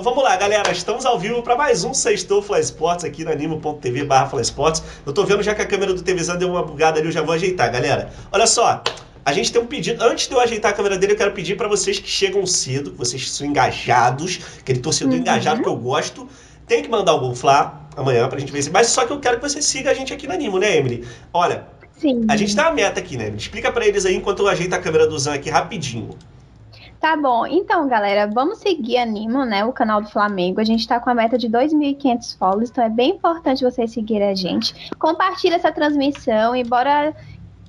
Então vamos lá, galera. Estamos ao vivo para mais um Sextou Fly Sports aqui na animo.tv barra. Eu tô vendo já que a câmera do TVzão deu uma bugada ali, eu já vou ajeitar, galera. Olha só, a gente tem um pedido. Antes de eu ajeitar a câmera dele, eu quero pedir para vocês que chegam cedo, que vocês são engajados, aquele torcedor uhum. engajado que eu gosto, tem que mandar o Gol Fla amanhã pra gente ver se. Mas só que eu quero que você siga a gente aqui na Animo, né, Emily? Olha, Sim. a gente tá a meta aqui, né? Explica para eles aí enquanto eu ajeito a câmera do Zan aqui rapidinho. Tá bom, então galera, vamos seguir a né, o canal do Flamengo. A gente tá com a meta de 2.500 follows, então é bem importante vocês seguirem a gente. Compartilha essa transmissão e bora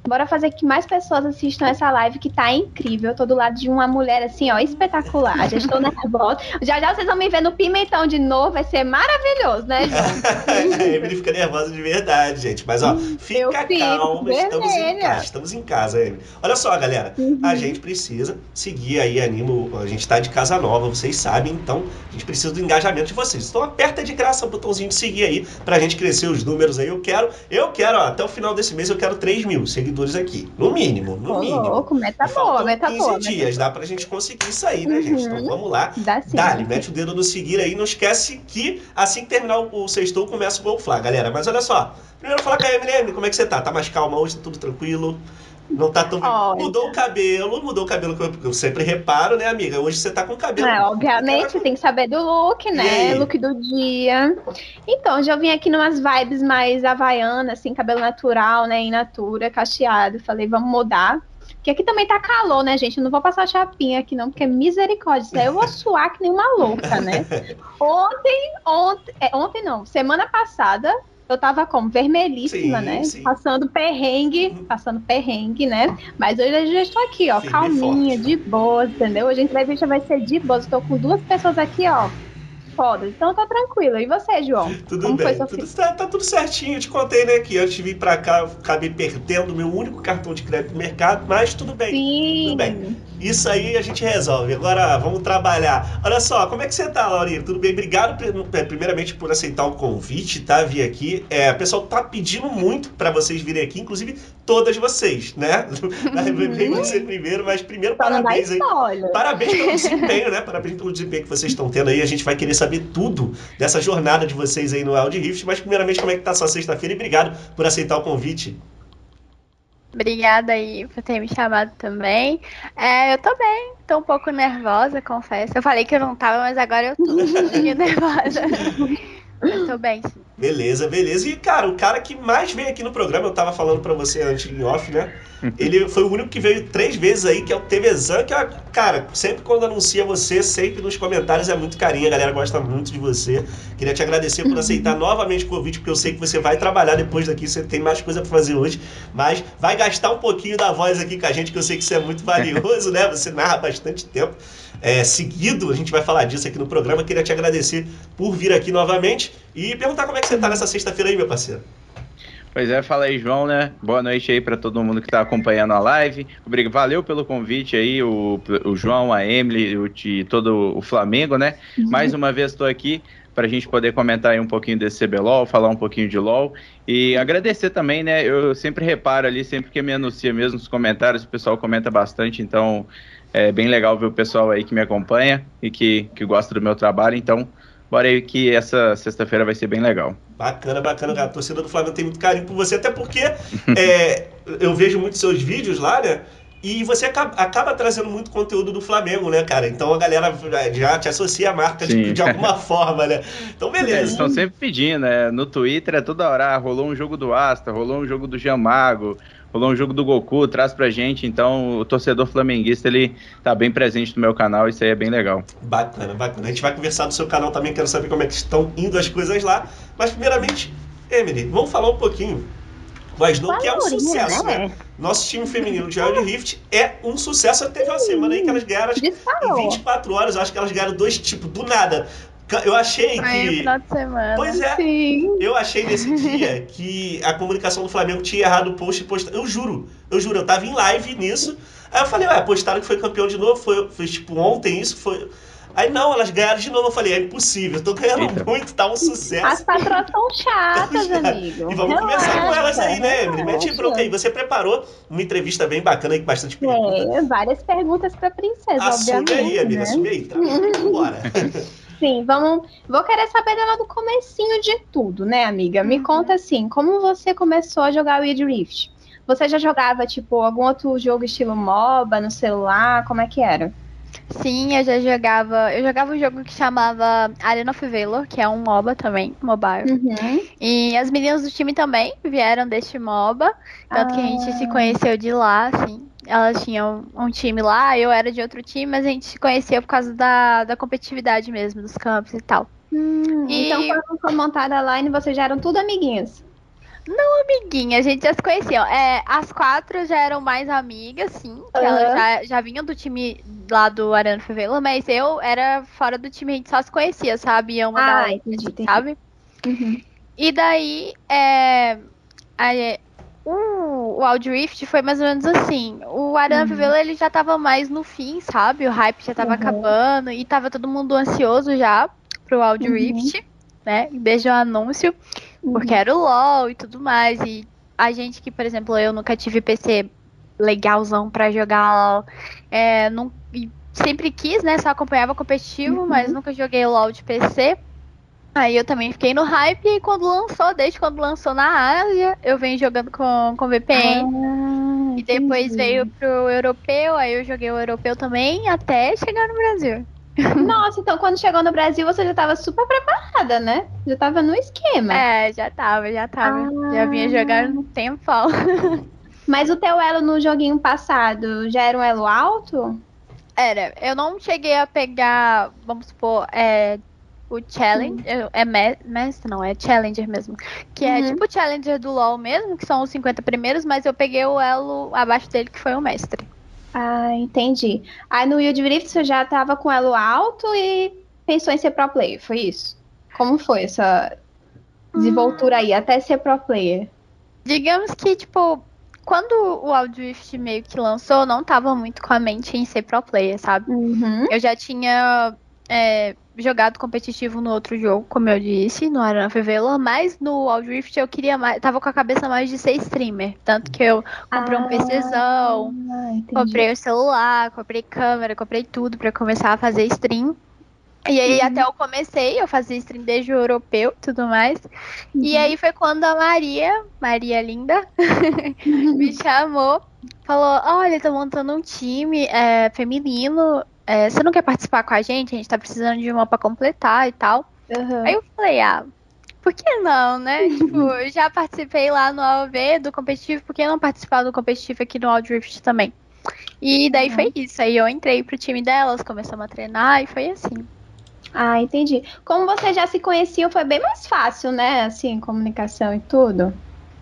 Bora fazer que mais pessoas assistam essa live que tá incrível. Eu tô do lado de uma mulher assim, ó, espetacular. Já estou nervosa. Já já vocês vão me ver no pimentão de novo, vai ser maravilhoso, né, gente? a Emily fica nervosa de verdade, gente. Mas ó, fica calma, estamos em casa. Estamos em casa, Emily. Olha só, galera, uhum. a gente precisa seguir aí, animo. A gente tá de casa nova, vocês sabem, então a gente precisa do engajamento de vocês. Então aperta de graça o botãozinho de seguir aí pra gente crescer os números aí. Eu quero, eu quero, ó, até o final desse mês eu quero 3 mil seguidores seguidores aqui. No mínimo, no mínimo. Louco, meta boa, meta 15 boa. dias, dá pra gente conseguir isso aí, né, uhum. gente? Então vamos lá. Dá sim. Mete o dedo no seguir aí. Não esquece que assim que terminar o sextou, começa o Gol galera. Mas olha só. Primeiro falar com a Emily, como é que você tá? Tá mais calma hoje? Tá tudo tranquilo? Não tá tão. Olha. Mudou o cabelo, mudou o cabelo que eu, sempre reparo, né, amiga? Hoje você tá com o cabelo. É, obviamente, tem que saber do look, né? Look do dia. Então, já vim aqui numas vibes mais havaianas, assim, cabelo natural, né? In natura, cacheado. Falei, vamos mudar. Porque aqui também tá calor, né, gente? Eu não vou passar chapinha aqui, não, porque é misericórdia. Isso aí eu vou suar que nem uma louca, né? Ontem, ontem, é, ontem não, semana passada, eu tava como vermelhíssima, sim, né? Sim. Passando perrengue, passando perrengue, né? Mas hoje eu já estou aqui, ó, Firme calminha, de boa, entendeu? Hoje a entrevista vai ser de boa. Estou com duas pessoas aqui, ó, foda. Então tá tranquilo. E você, João? Tudo Como bem. Tudo, tá, tá, tudo certinho. Eu te contei, né, que antes de vir pra cá, eu acabei perdendo meu único cartão de crédito no mercado, mas tudo bem. Sim. Tudo bem. Isso aí a gente resolve. Agora vamos trabalhar. Olha só, como é que você tá, Laurinha? Tudo bem? Obrigado, primeiramente, por aceitar o convite, tá? Vir aqui. É, o pessoal tá pedindo muito para vocês virem aqui, inclusive todas vocês, né? Vem você primeiro, mas primeiro parabéns aí. Parabéns pelo desempenho, né? Parabéns pelo desempenho que vocês estão tendo aí. A gente vai querer saber tudo dessa jornada de vocês aí no Audi Rift. Mas primeiramente, como é que tá sua sexta-feira? E obrigado por aceitar o convite. Obrigada aí por ter me chamado também. É, eu tô bem, tô um pouco nervosa, confesso. Eu falei que eu não tava, mas agora eu tô um pouquinho nervosa. Eu tô bem. Beleza, beleza. E, cara, o cara que mais veio aqui no programa, eu tava falando para você antes em off, né? Ele foi o único que veio três vezes aí, que é o TVzan, que, é, cara, sempre quando anuncia você, sempre nos comentários é muito carinho, a galera gosta muito de você. Queria te agradecer por aceitar novamente o convite, porque eu sei que você vai trabalhar depois daqui, você tem mais coisa para fazer hoje, mas vai gastar um pouquinho da voz aqui com a gente, que eu sei que isso é muito valioso, né? Você narra bastante tempo é, seguido. A gente vai falar disso aqui no programa. Queria te agradecer por vir aqui novamente e perguntar como é que você está nessa sexta-feira aí, meu parceiro. Pois é, fala aí, João, né? Boa noite aí para todo mundo que está acompanhando a live. Obrigado, valeu pelo convite aí, o, o João, a Emily, o, de todo o Flamengo, né? Uhum. Mais uma vez estou aqui para a gente poder comentar aí um pouquinho desse CBLOL, falar um pouquinho de LOL e agradecer também, né? Eu sempre reparo ali, sempre que me anuncia mesmo nos comentários, o pessoal comenta bastante, então é bem legal ver o pessoal aí que me acompanha e que, que gosta do meu trabalho. Então, bora aí que essa sexta-feira vai ser bem legal. Bacana, bacana. A torcida do Flamengo tem muito carinho por você, até porque é, eu vejo muitos seus vídeos lá, né? E você acaba, acaba, trazendo muito conteúdo do Flamengo, né, cara? Então a galera já te associa à marca de, de, alguma forma, né? Então, beleza. Eles estão sempre pedindo, né? No Twitter é toda hora, ah, rolou um jogo do Asta, rolou um jogo do Jamago, rolou um jogo do Goku, traz pra gente. Então, o torcedor flamenguista, ele tá bem presente no meu canal, isso aí é bem legal. Bacana, bacana. A gente vai conversar do seu canal também, quero saber como é que estão indo as coisas lá. Mas, primeiramente, Emily, vamos falar um pouquinho do Snow, que é um sucesso, né? né? Nosso time feminino de Wild Rift é um sucesso. Teve uma semana aí que elas ganharam em 24 horas, eu acho que elas ganharam dois tipos, do nada. Eu achei que. Aí, final de semana. Pois é. Sim. Eu achei nesse dia que a comunicação do Flamengo tinha errado o post e postado. Eu juro, eu juro, eu tava em live nisso. Aí eu falei, ué, postaram que foi campeão de novo, foi, foi tipo ontem isso, foi. Aí não, elas ganharam de novo. Eu falei, é impossível, eu tô ganhando Eita. muito, tá um sucesso. As patroas são chatas, amigo. E vamos Relaxa, conversar com elas aí, né, Emily? Mete bronca aí. Você preparou uma entrevista bem bacana aí, com bastante perguntas. É, várias perguntas pra princesa, assume obviamente. Assume aí, amiga, né? assume aí. Tá? Bora. Sim, vamos. Vou querer saber dela do comecinho de tudo, né, amiga? Me uhum. conta assim, como você começou a jogar Wild Rift? Você já jogava, tipo, algum outro jogo estilo MOBA no celular? Como é que era? Sim, eu já jogava. Eu jogava um jogo que chamava Arena of Valor, que é um MOBA também, mobile. Uhum. E as meninas do time também vieram deste MOBA. Tanto ah. que a gente se ah. conheceu de lá, assim. Elas tinham um time lá, eu era de outro time, mas a gente se conhecia por causa da, da competitividade mesmo, dos campos e tal. Hum, e... Então, quando foi montada a line, vocês já eram tudo amiguinhas? Não amiguinha, a gente já se conhecia. É, as quatro já eram mais amigas, sim. Uhum. Elas já, já vinham do time lá do Arana Favela, mas eu era fora do time, a gente só se conhecia, sabe? Uma ah, da entendi, entendi. sabe? Uhum. E daí, é, a, o, o Aldrift foi mais ou menos assim. O Arana uhum. Ele já tava mais no fim, sabe? O hype já tava uhum. acabando e tava todo mundo ansioso já pro Aldrift, uhum. né? Desde o anúncio. Porque era o LoL e tudo mais. E a gente que, por exemplo, eu nunca tive PC legalzão pra jogar LoL. É, não, sempre quis, né? Só acompanhava competitivo, uhum. mas nunca joguei LoL de PC. Aí eu também fiquei no hype e quando lançou, desde quando lançou na Ásia, eu venho jogando com, com VPN. Ah, e depois veio pro europeu, aí eu joguei o europeu também até chegar no Brasil. Nossa, então quando chegou no Brasil você já estava super preparada, né? Já estava no esquema. É, já tava, já tava. Ah. Já vinha jogando no tempo. Mas o teu elo no joguinho passado já era um elo alto? Era. Eu não cheguei a pegar, vamos supor, é, o Challenger. Hum. É mestre, não, é Challenger mesmo. Que é uhum. é tipo o Challenger do LoL mesmo, que são os 50 primeiros, mas eu peguei o elo abaixo dele, que foi o mestre. Ah, entendi. Aí no Wild Rift você já tava com elo alto e pensou em ser pro player, foi isso? Como foi essa desenvoltura aí, até ser pro player? Digamos que, tipo, quando o Wild Rift meio que lançou, não tava muito com a mente em ser pro player, sabe? Uhum. Eu já tinha é, jogado competitivo no outro jogo, como eu disse, no Arena Favela, mas no Wild Rift eu queria mais, tava com a cabeça mais de ser streamer, tanto que eu comprei ah, um PCzão, comprei o um celular, comprei câmera, comprei tudo para começar a fazer stream. E aí uhum. até eu comecei, eu fazia stream desde o europeu tudo mais. Uhum. E aí foi quando a Maria, Maria linda, me chamou, falou, olha, tô montando um time é, feminino é, você não quer participar com a gente? A gente tá precisando de uma pra completar e tal. Uhum. Aí eu falei, ah, por que não, né? tipo, já participei lá no AOV do competitivo, por que não participar do competitivo aqui no Aldrift também? E daí uhum. foi isso. Aí eu entrei pro time delas, começamos a treinar e foi assim. Ah, entendi. Como vocês já se conheciam, foi bem mais fácil, né? Assim, comunicação e tudo.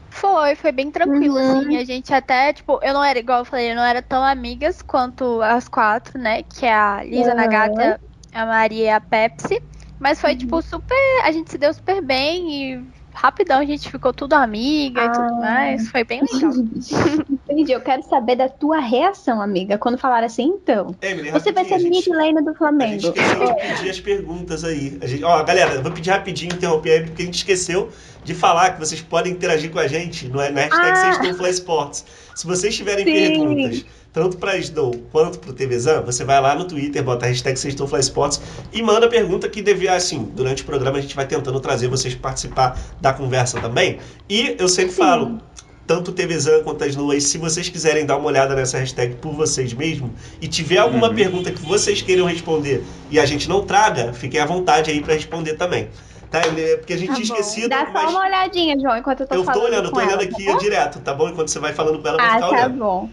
Foi, foi bem tranquilo, uhum. assim. A gente até, tipo, eu não era, igual eu falei, eu não era tão amigas quanto as quatro, né? Que é a Lisa, uhum. a Nagata, a Maria e a Pepsi. Mas foi, uhum. tipo, super. A gente se deu super bem e rapidão a gente ficou tudo amiga ah. e tudo ah. mais. Foi bem legal. Entendi. Eu quero saber da tua reação, amiga, quando falaram assim, então. Emily, você vai ser mid lane do Flamengo. A gente esqueceu de pedir as perguntas aí. A gente, ó, galera, eu vou pedir rapidinho, interromper aí, porque a gente esqueceu de falar que vocês podem interagir com a gente no, no hashtag ah. Sports. Se vocês tiverem Sim. perguntas tanto para Snow quanto para o TVZan, você vai lá no Twitter, bota a hashtag Sports e manda pergunta que devia, assim, durante o programa a gente vai tentando trazer vocês participar da conversa também. E eu sempre Sim. falo, tanto o TVZan quanto a Snow aí, se vocês quiserem dar uma olhada nessa hashtag por vocês mesmos e tiver alguma uhum. pergunta que vocês queiram responder e a gente não traga, fiquem à vontade aí para responder também. Tá? Porque a gente tá tinha esquecido. Dá só uma olhadinha, João, enquanto eu tô eu falando. Eu tô olhando, eu tô olhando aqui tá direto, tá bom? Enquanto você vai falando com ela, ah, vai ficar tá olhando. bom.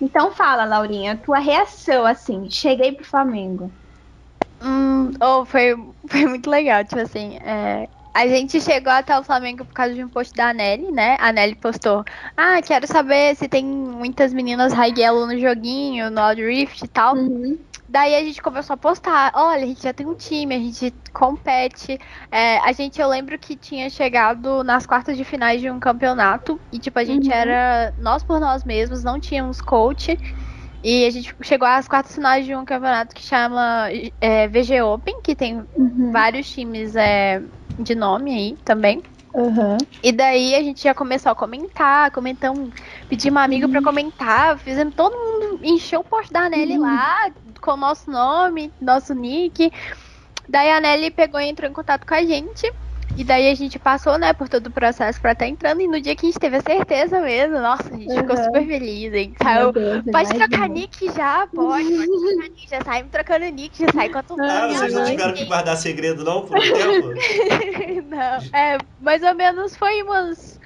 Então fala, Laurinha, tua reação, assim, cheguei pro Flamengo. Hum, oh, foi, foi muito legal, tipo assim, é, a gente chegou até o Flamengo por causa de um post da Nelly, né? A Nelly postou, ah, quero saber se tem muitas meninas high yellow no joguinho, no Odd Rift e tal. Uhum. Daí a gente começou a postar, olha, a gente já tem um time, a gente compete. É, a gente, eu lembro que tinha chegado nas quartas de finais de um campeonato. E, tipo, a gente uhum. era nós por nós mesmos, não tínhamos coach. E a gente chegou às quartas finais de um campeonato que chama é, VG Open, que tem uhum. vários times é, de nome aí também. Uhum. E daí a gente já começou a comentar, comentamos, pedir uma amiga uhum. para comentar, fizemos todo mundo encher o post da Nelly uhum. lá, com o nosso nome, nosso nick. Daí a Nelly pegou e entrou em contato com a gente. E daí a gente passou, né, por todo o processo pra estar entrando. E no dia que a gente teve a certeza mesmo, nossa, a gente uhum. ficou super feliz, hein? Saiu, Deus, pode trocar nick já? Pode, pode trocar nick. Já saímos trocando nick, já sai quanto Ah, vocês não tiveram que guardar segredo, não, por um tempo? não. É, mais ou menos foi umas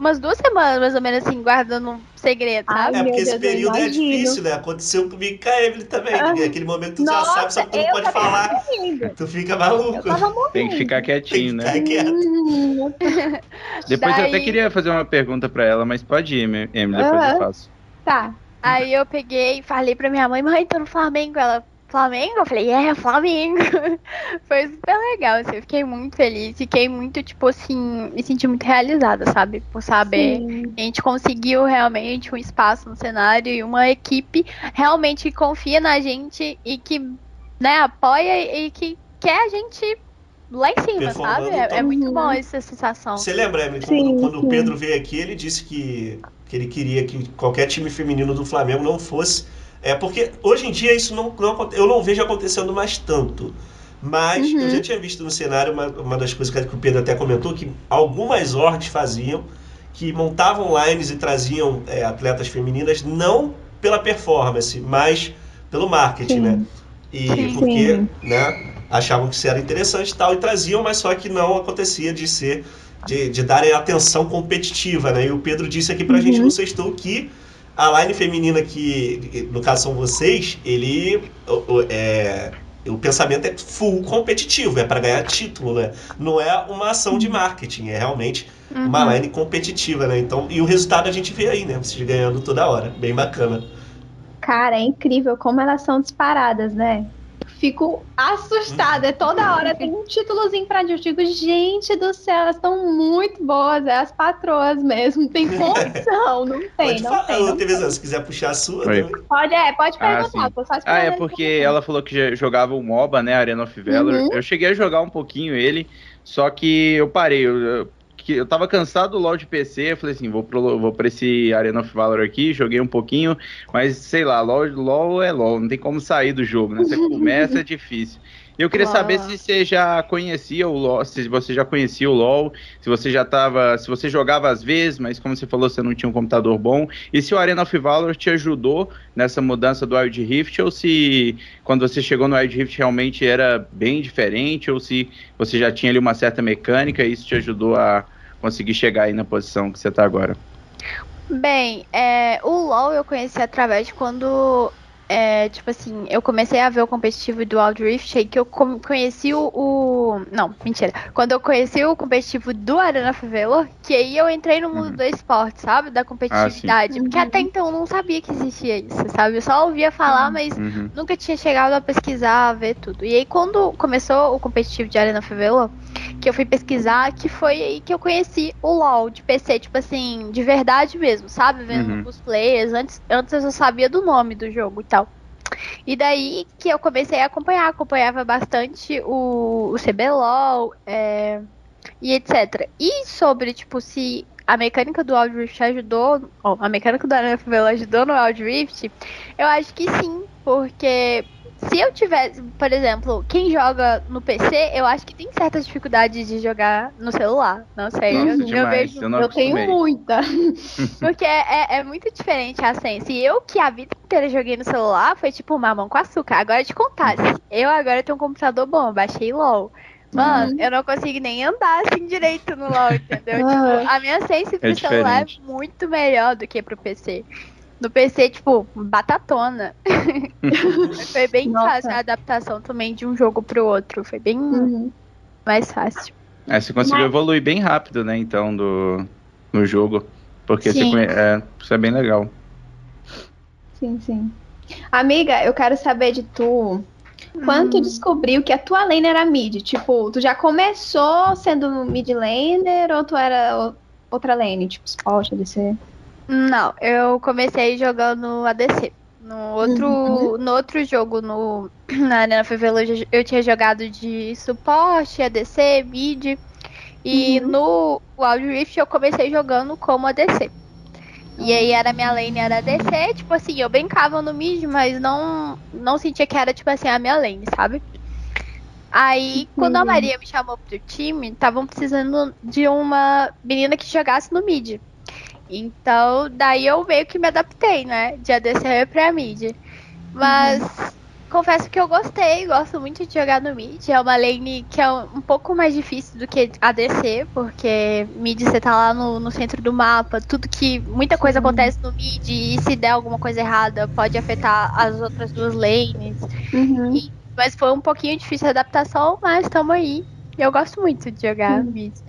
umas duas semanas, mais ou menos, assim, guardando um segredo, sabe? é, porque esse período é difícil, né? Aconteceu comigo com a Evelyn também. Ah. Aquele momento tu Nossa, já sabe, só que tu não pode falar. Morrendo. Tu fica maluco. Tem que ficar quietinho, né? Ficar quieto. depois Daí... eu até queria fazer uma pergunta pra ela, mas pode ir, Emily, depois eu faço. Tá. Aí eu peguei e falei pra minha mãe, mãe, tô no Flamengo. Ela, Flamengo? Eu falei, é, Flamengo. Foi super legal, assim, eu fiquei muito feliz, fiquei muito, tipo assim, me senti muito realizada, sabe? Por saber Sim. a gente conseguiu realmente um espaço no cenário e uma equipe realmente que confia na gente e que, né, apoia e que quer a gente lá em cima, sabe? É, é, muito bom essa sensação. Você lembra, Emily, quando, quando o Pedro veio aqui, ele disse que, que ele queria que qualquer time feminino do Flamengo não fosse é porque hoje em dia isso não, não eu não vejo acontecendo mais tanto. Mas uhum. eu já tinha visto no cenário uma, uma das coisas que o Pedro até comentou, que algumas ordens faziam, que montavam lines e traziam é, atletas femininas não pela performance, mas pelo marketing, sim. né? E sim, porque. Né, achavam que isso era interessante e tal, e traziam, mas só que não acontecia de ser, de, de darem atenção competitiva, né? E o Pedro disse aqui pra uhum. gente no sextou que a line feminina que, no caso são vocês, ele é, o pensamento é full competitivo, é para ganhar título, né? Não é uma ação de marketing, é realmente uhum. uma line competitiva, né? Então, e o resultado a gente vê aí, né? Vocês ganhando toda hora, bem bacana. Cara, é incrível como elas são disparadas, né? Fico assustada. É toda hora tem um títulozinho pra mim. Eu digo, gente do céu, elas estão muito boas. É as patroas mesmo. Tem condição. Não tem, pode não falar, tem. Não TV, se quiser puxar a sua. Pode, é, pode ah, perguntar. Ah, ah é porque ela falou que jogava o MOBA, né? Arena of Valor. Uhum. Eu cheguei a jogar um pouquinho ele, só que eu parei. Eu, que eu tava cansado do LoL de PC, eu falei assim, vou, pro, vou pra esse Arena of Valor aqui, joguei um pouquinho, mas sei lá, LoL, LoL é LoL, não tem como sair do jogo, né? Você começa, é difícil. Eu queria saber se você já conhecia o LoL, se você já conhecia o LoL, se você já tava, se você jogava às vezes, mas como você falou, você não tinha um computador bom, e se o Arena of Valor te ajudou nessa mudança do Wild Rift, ou se quando você chegou no Wild Rift realmente era bem diferente, ou se você já tinha ali uma certa mecânica e isso te ajudou a conseguir chegar aí na posição que você está agora? Bem, é, o LoL eu conheci através de quando é, tipo assim, eu comecei a ver o competitivo do Wild Rift aí que eu conheci o, o, Não, mentira. Quando eu conheci o competitivo do Arena Favela, que aí eu entrei no mundo uhum. do esporte, sabe? Da competitividade. Ah, porque uhum. até então eu não sabia que existia isso, sabe? Eu só ouvia falar, uhum. mas uhum. nunca tinha chegado a pesquisar, a ver tudo. E aí quando começou o competitivo de Arena Favela, que eu fui pesquisar, que foi aí que eu conheci o LoL de PC, tipo assim, de verdade mesmo, sabe? Vendo uhum. os players. Antes, antes eu só sabia do nome do jogo e tal. E daí que eu comecei a acompanhar, acompanhava bastante o, o CBLOL é, e etc. E sobre, tipo, se a mecânica do Wild Rift ajudou, a mecânica do NFL ajudou no Wild Rift, eu acho que sim, porque se eu tivesse, por exemplo, quem joga no PC, eu acho que tem certas dificuldades de jogar no celular. Não sei, Nossa, eu, eu, vejo. Eu, eu tenho muita. Porque é, é, muito diferente a sense. E eu que a vida inteira joguei no celular, foi tipo mamão com açúcar. Agora te contar, eu agora tenho um computador bom, baixei LOL. Mano, uhum. eu não consigo nem andar assim direito no LoL, entendeu? Uhum. Tipo, a minha sense pro é celular é muito melhor do que pro PC. No PC, tipo, batatona. foi bem Nossa. fácil a adaptação também de um jogo pro outro. Foi bem uhum. mais fácil. É, você conseguiu Mas... evoluir bem rápido, né, então, do, no jogo. Porque sim. você é, isso é bem legal. Sim, sim. Amiga, eu quero saber de tu. Quando tu hum. descobriu que a tua lane era mid? Tipo, tu já começou sendo mid laner ou tu era outra lane? Tipo, Spot, ADC? Não, eu comecei jogando ADC. No outro, uhum. no outro jogo, no, na Arena Favela, eu tinha jogado de suporte, ADC, mid. E uhum. no Wild Rift eu comecei jogando como ADC. E aí era minha lane era ADC, tipo assim, eu brincava no mid, mas não, não sentia que era, tipo assim, a minha lane, sabe? Aí, quando a Maria me chamou pro time, estavam precisando de uma menina que jogasse no mid. Então, daí eu meio que me adaptei, né? De ADC pra mid. Mas uhum. confesso que eu gostei, gosto muito de jogar no mid. É uma lane que é um pouco mais difícil do que ADC, porque mid você tá lá no, no centro do mapa, tudo que. Muita coisa Sim. acontece no mid e se der alguma coisa errada pode afetar as outras duas lanes. Uhum. E mas foi um pouquinho difícil a adaptação, mas estamos aí. Eu gosto muito de jogar hum. vídeo.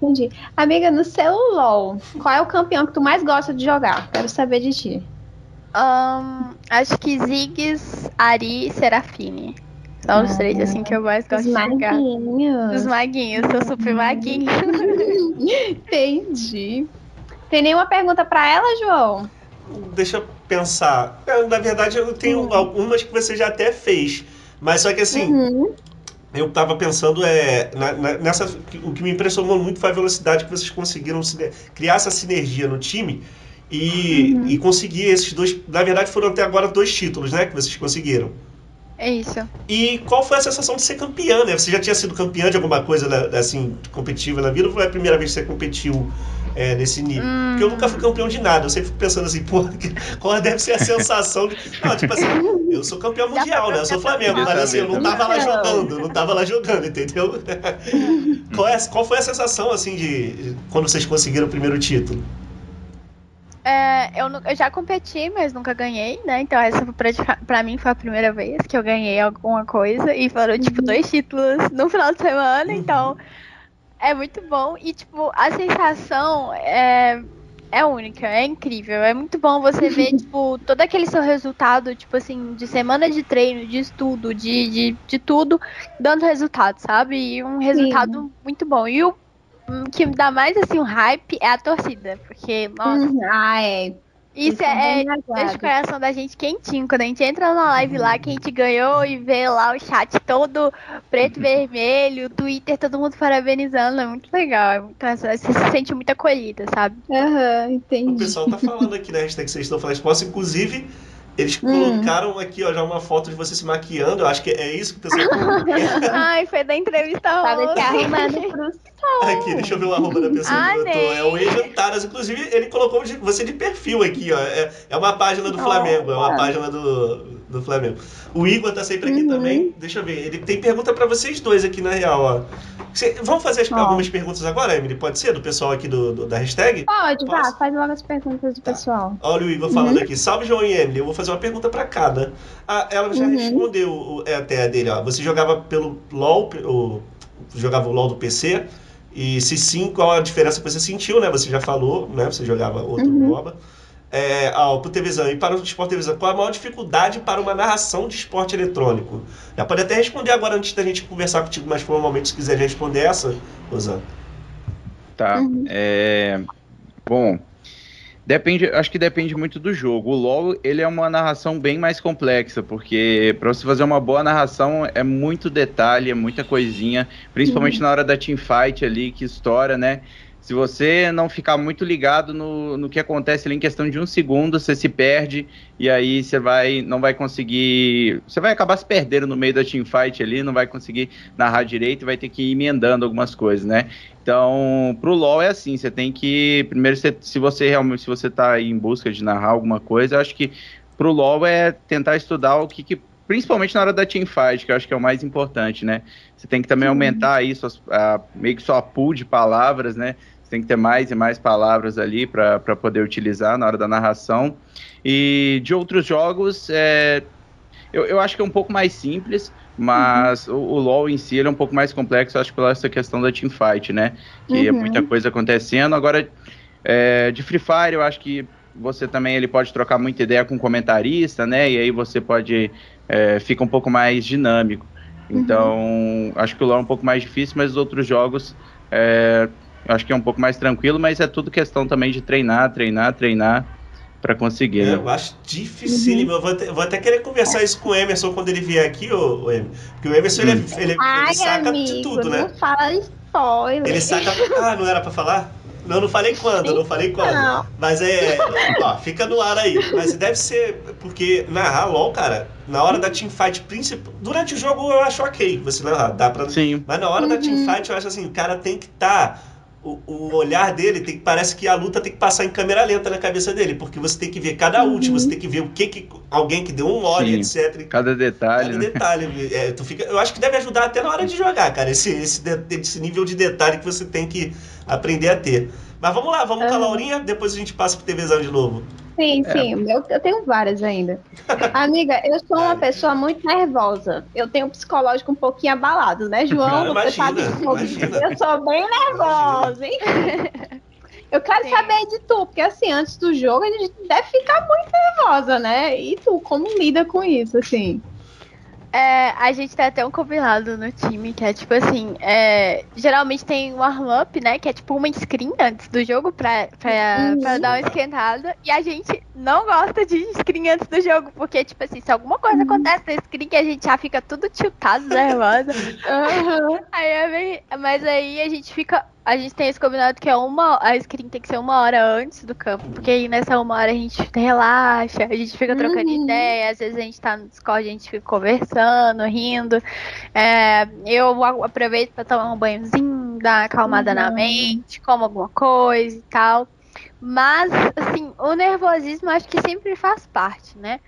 Entendi. Amiga, no seu LOL, qual é o campeão que tu mais gosta de jogar? Quero saber de ti. Um, acho que Ziggs, Ari e Serafine. São os três assim que eu mais gosto de jogar. Os maguinhos, sou super maguinho. Entendi. Tem nenhuma pergunta para ela, João? Deixa eu pensar. Na verdade, eu tenho hum. algumas que você já até fez. Mas só que assim, uhum. Eu tava pensando é, na, na, nessa. O que me impressionou muito foi a velocidade que vocês conseguiram criar essa sinergia no time e, uhum. e conseguir esses dois. Na verdade, foram até agora dois títulos, né? Que vocês conseguiram. É isso. E qual foi a sensação de ser campeã, né? Você já tinha sido campeã de alguma coisa assim, competitiva na vida ou foi a primeira vez que você competiu é, nesse nível. Hum. Porque eu nunca fui campeão de nada. Eu sempre fico pensando assim, pô, qual deve ser a sensação de. Não, tipo assim, eu sou campeão mundial, né? Eu sou Flamengo, mas assim, eu não tava lá jogando, não tava lá jogando, entendeu? qual, é, qual foi a sensação, assim, de quando vocês conseguiram o primeiro título? É, eu, eu, já competi, mas nunca ganhei, né? Então essa pra, pra mim foi a primeira vez que eu ganhei alguma coisa. E foram, tipo, uhum. dois títulos no final de semana. Então uhum. É muito bom e, tipo, a sensação é, é única, é incrível. É muito bom você ver, tipo, todo aquele seu resultado, tipo assim, de semana de treino, de estudo, de, de, de tudo, dando resultado, sabe? E um resultado Sim. muito bom. E o que dá mais, assim, um hype é a torcida, porque, nossa... Uhum. Ah, é. Isso é, é deixa o coração da gente quentinho. Quando a gente entra na live lá, que a gente ganhou e vê lá o chat todo preto e vermelho, o Twitter, todo mundo parabenizando, é muito legal. É muito, você se sente muito acolhida, sabe? Aham, uhum, entendi. O pessoal tá falando aqui na hashtag vocês estão falando posso, inclusive. Eles hum. colocaram aqui, ó, já uma foto de você se maquiando. Eu acho que é isso que o pessoal Ai, foi da entrevista pro sol. Aqui, deixa eu ver o arroba da pessoa ah, que botou. É o Ejantaras. Inclusive, ele colocou você de perfil aqui, ó. É, é uma página do Flamengo, é uma página do, do Flamengo. O Igor tá sempre aqui uhum. também. Deixa eu ver. Ele tem pergunta para vocês dois aqui, na real, ó. Cê, vamos fazer as, algumas perguntas agora, Emily? Pode ser? Do pessoal aqui do, do da hashtag? Pode, vá, faz logo as perguntas do tá. pessoal. Olha o Igor falando uhum. aqui. Salve, João e Emily. Eu vou fazer uma pergunta para cada. Ah, ela já uhum. respondeu é, até a dele, ó. Você jogava pelo LOL, o, jogava o LOL do PC. E se sim, qual a diferença que você sentiu, né? Você já falou, né? Você jogava outro uhum. MOBA é, ao, pro televisão e para o esporte televisão, qual a maior dificuldade para uma narração de esporte eletrônico? Já pode até responder agora antes da gente conversar contigo mais formalmente, se quiser responder essa, Rosana. Tá. Uhum. É, bom, depende, acho que depende muito do jogo. O LoL, ele é uma narração bem mais complexa, porque para você fazer uma boa narração é muito detalhe, é muita coisinha, principalmente uhum. na hora da teamfight ali, que estoura, né? Se você não ficar muito ligado no, no que acontece ali em questão de um segundo, você se perde e aí você vai não vai conseguir. Você vai acabar se perdendo no meio da teamfight ali, não vai conseguir narrar direito e vai ter que ir emendando algumas coisas, né? Então, pro LoL é assim, você tem que. Primeiro, se você realmente se você tá em busca de narrar alguma coisa, eu acho que pro LoL é tentar estudar o que, que principalmente na hora da teamfight, que eu acho que é o mais importante, né? Você tem que também aumentar aí suas, a, meio que sua pool de palavras, né? Você tem que ter mais e mais palavras ali para poder utilizar na hora da narração. E de outros jogos, é, eu, eu acho que é um pouco mais simples, mas uhum. o, o, LoL em si é um pouco mais complexo, acho que pela essa questão da teamfight, né? Que é uhum. é muita coisa acontecendo. Agora, é, de Free Fire, eu acho que você também ele pode trocar muita ideia com o comentarista, né? E aí você pode é, fica um pouco mais dinâmico. Uhum. Então, uhum. acho que o LoL é um pouco mais difícil, mas os outros jogos é, acho que é um pouco mais tranquilo, mas é tudo questão também de treinar, treinar, treinar para conseguir. É, né? Eu acho dificílimo. Uhum. Eu vou, até, vou até querer conversar isso com o Emerson quando ele vier aqui, ô, ô Emerson. Porque o Emerson hum. ele, ele, Ai, ele saca amigo, de tudo, né? Não fala spoiler. Ele saca. Ah, não era para falar? Não, não falei quando, não falei quando. Não. Mas é. Ó, fica no ar aí. Mas deve ser. Porque narrar LOL, cara, na hora da teamfight, principal, durante o jogo eu acho ok, você não dá pra. Sim. Mas na hora Uhum. da teamfight eu acho assim, o cara tem que estar. O, o olhar dele tem que parece que a luta tem que passar em câmera lenta na cabeça dele, porque você tem que ver cada Uhum. ult, você tem que ver o que, que alguém que deu um olho, etc. Cada detalhe, Cada né? detalhe. É, tu fica, eu acho que deve ajudar até na hora de jogar, cara, esse, esse, esse nível de detalhe que você tem que aprender a ter. Mas vamos lá, vamos com a. Laurinha, depois a gente passa pro TVzão de novo. Sim, É. sim, eu, eu tenho várias ainda. Amiga, eu sou uma pessoa muito nervosa. Eu tenho um psicológico um pouquinho abalado, né, João? Você imagina, sabe disso. imagina. Eu sou bem nervosa, hein? Eu quero Sim. saber de tu, porque assim, antes do jogo a gente deve ficar muito nervosa, né? E tu, como lida com isso, assim? É, a gente tem até um combinado no time, que é tipo assim, é, geralmente tem um warm-up, né? Que é tipo uma screen antes do jogo pra, pra, Uhum. pra dar uma esquentada. E a gente não gosta de screen antes do jogo, porque, tipo assim, se alguma coisa acontece na screen, que a gente já fica tudo tiltado, nervosa. Aham. Aí é Mas aí a gente fica. A gente tem esse combinado que é uma. A screen tem que ser uma hora antes do campo. Porque aí nessa uma hora a gente relaxa, a gente fica trocando Uhum. ideia, às vezes a gente tá no Discord, a gente fica conversando, rindo. É, eu aproveito pra tomar um banhozinho, dar uma acalmada na Uhum. mente, como alguma coisa e tal. Mas, assim, o nervosismo acho que sempre faz parte, né?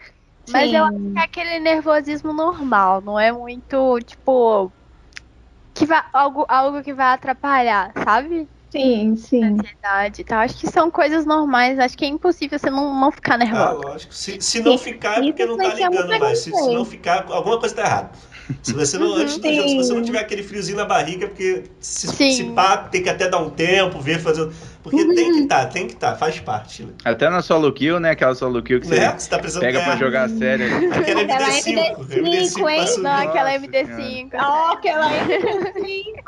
Mas eu Sim. é aquele nervosismo normal, não é muito, tipo, que vai, algo, algo que vai atrapalhar, sabe? Sim, sim. Ansiedade e tal. Acho que são coisas normais, acho que é impossível você não, não ficar Ah, nervoso. lógico. Se, se não Sim, ficar, é porque não tá influencia ligando mais. Se, se não ficar, alguma coisa tá errada. Se você não, Uhum. antes do jogo, se você não tiver aquele friozinho na barriga, é porque se, Sim. se pá, tem que até dar um tempo, ver, fazer. Porque tem que tá, tem que tá, faz parte. Né? Até na solo kill, né? Aquela solo kill que você Né? Você tá precisando pega pra ganhar. jogar sério. ali. Aquela Aquela MD5. MD5, hein? Não, aquela Nossa MD5. Ó, aquela M5.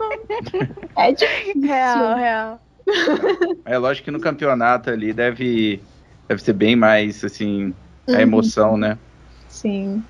É difícil. Real, real. É lógico que no campeonato ali deve, deve ser bem mais, assim, a Uhum. emoção, né? Sim.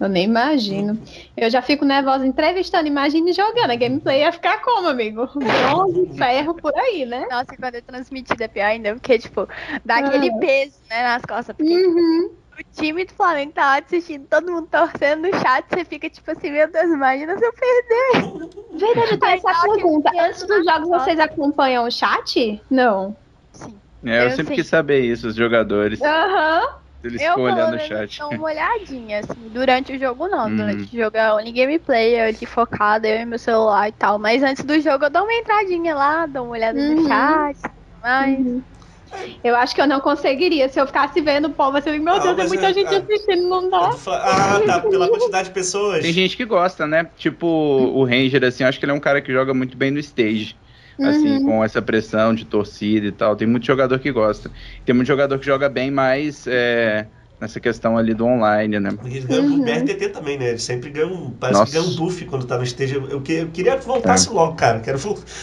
Eu nem imagino. Eu já fico nervosa entrevistando, imagine jogando. A gameplay ia ficar como, amigo? Bronze, ferro, por aí, né? Nossa, e quando é transmitido é pior ainda, porque, tipo, dá aquele Ah. peso, né, nas costas. Porque Uhum. o time do Flamengo tá lá assistindo, todo mundo torcendo no chat, você fica, tipo assim, meu Deus, imagina se eu perder. Verdade, eu tenho essa pergunta. Antes dos jogos, vocês acompanham o chat? Não. Sim. É, eu, Eu sempre sei. quis saber isso, os jogadores. Aham. Eles Eu, pelo olhando o chat. dou uma olhadinha, assim, durante o jogo não. Uhum. Durante o jogo é only gameplay, eu ali focada, eu e meu celular e tal. Mas antes do jogo eu dou uma entradinha lá, dou uma olhada Uhum. no chat, mas... Eu acho que eu não conseguiria. Se eu ficasse vendo o povo assim, meu Ah, Deus, tem mas muita é- gente é- assistindo, não dá. Ah, tá, pela quantidade de pessoas. Tem gente que gosta, né? Tipo, o Ranger, assim, eu acho que ele é um cara que joga muito bem no stage. Assim, Uhum. com essa pressão de torcida e tal. Tem muito jogador que gosta. Tem muito jogador que joga bem mais é, nessa questão ali do online, né? Eles ganham Uhum. BRTT também, né? Eles sempre ganham. Parece Nossa. que ganham um buff quando tá no stage. Eu, que- eu queria que voltasse logo, cara. Quero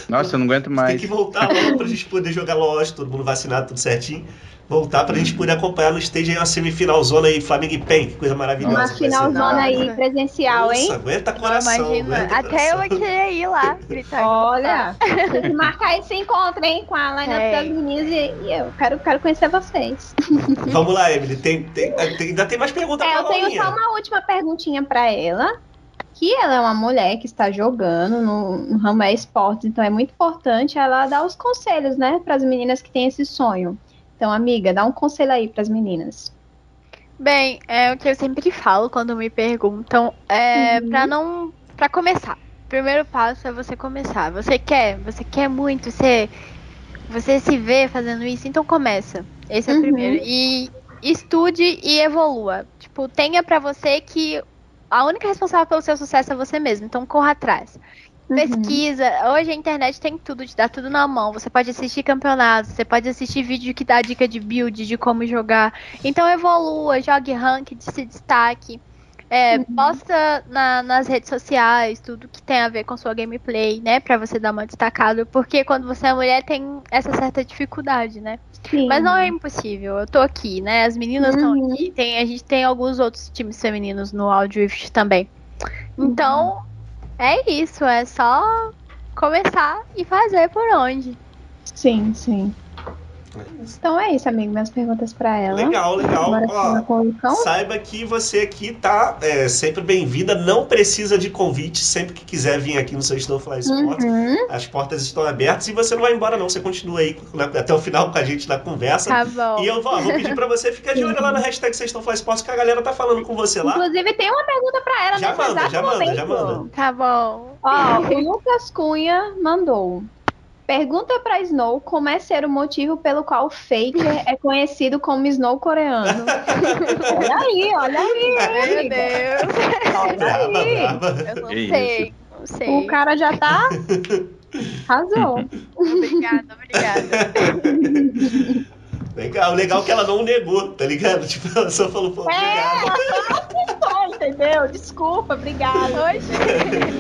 Nossa, eu não aguento Tem mais. que voltar logo pra gente poder jogar lógico, todo mundo vacinado, tudo certinho. Voltar pra gente poder acompanhar no stage aí uma semifinal zona aí, Flamengo e PEN, que coisa maravilhosa. Uma vai ser. final zona Nossa. aí presencial, hein? Nossa, aguenta Não, coração. imagina, aguenta até eu coração. queria ir lá, gritar. Olha, tem que marcar esse encontro, hein, com a line É. das meninas e, eu quero, quero conhecer vocês. Vamos lá, Emily. Tem, tem- tem- ainda tem mais pergunta É, pra eu tenho Laurinha. só uma última perguntinha pra ela. Que ela é uma mulher que está jogando no, no ramo é esportes, então é muito importante ela dar os conselhos, né, para as meninas que têm esse sonho. Então, amiga, dá um conselho aí para as meninas. Bem, é o que eu sempre falo quando me perguntam, é Uhum. pra não, Pra começar. O primeiro passo é você começar. Você quer, você quer muito, você, você se vê fazendo isso, então começa. Esse é o Uhum. primeiro. E estude e evolua. Tipo, tenha pra você que a única responsável pelo seu sucesso é você mesmo. Então corra atrás. Uhum. Pesquisa. Hoje a internet tem tudo, te dá tudo na mão. Você pode assistir campeonatos, você pode assistir vídeo que dá dica de build, de como jogar. Então evolua, jogue ranked, se destaque. É, Posta na- nas redes sociais tudo que tem a ver com sua gameplay, né? Pra você dar uma destacada. Porque quando você é mulher tem essa certa dificuldade, né? Sim. Mas não é impossível. Eu tô aqui, né? As meninas estão Uhum. aqui. Tem, a gente tem alguns outros times femininos no Audift também. Então, é isso. É só começar e fazer por onde. Sim, sim. Então é isso, amigo. Minhas perguntas para ela. Legal, legal. Ó, saiba que você aqui tá é, sempre bem-vinda. Não precisa de convite. Sempre que quiser vir aqui no seu Snowfly Sports, uhum. as portas estão abertas e você não vai embora, não. Você continua aí até o final com a gente na conversa. Tá bom. E eu vou, vou pedir para você ficar de olho lá na hashtag Snowfly Sports, que a galera tá falando com você lá. Inclusive, tem uma pergunta para ela. Já manda, já manda, já manda. Tá bom. Ó, o Lucas Cunha mandou. Pergunta pra Snow como é ser o motivo pelo qual Faker é conhecido como Snow coreano. olha aí, olha aí. Meu Deus. Olha aí. brava. Eu não Que sei, não sei. O cara já tá. Arrasou. Obrigada, obrigada. Legal, legal que ela não negou, tá ligado? Tipo, ela só falou, pô, É, obrigado. só entendeu? Desculpa, obrigada.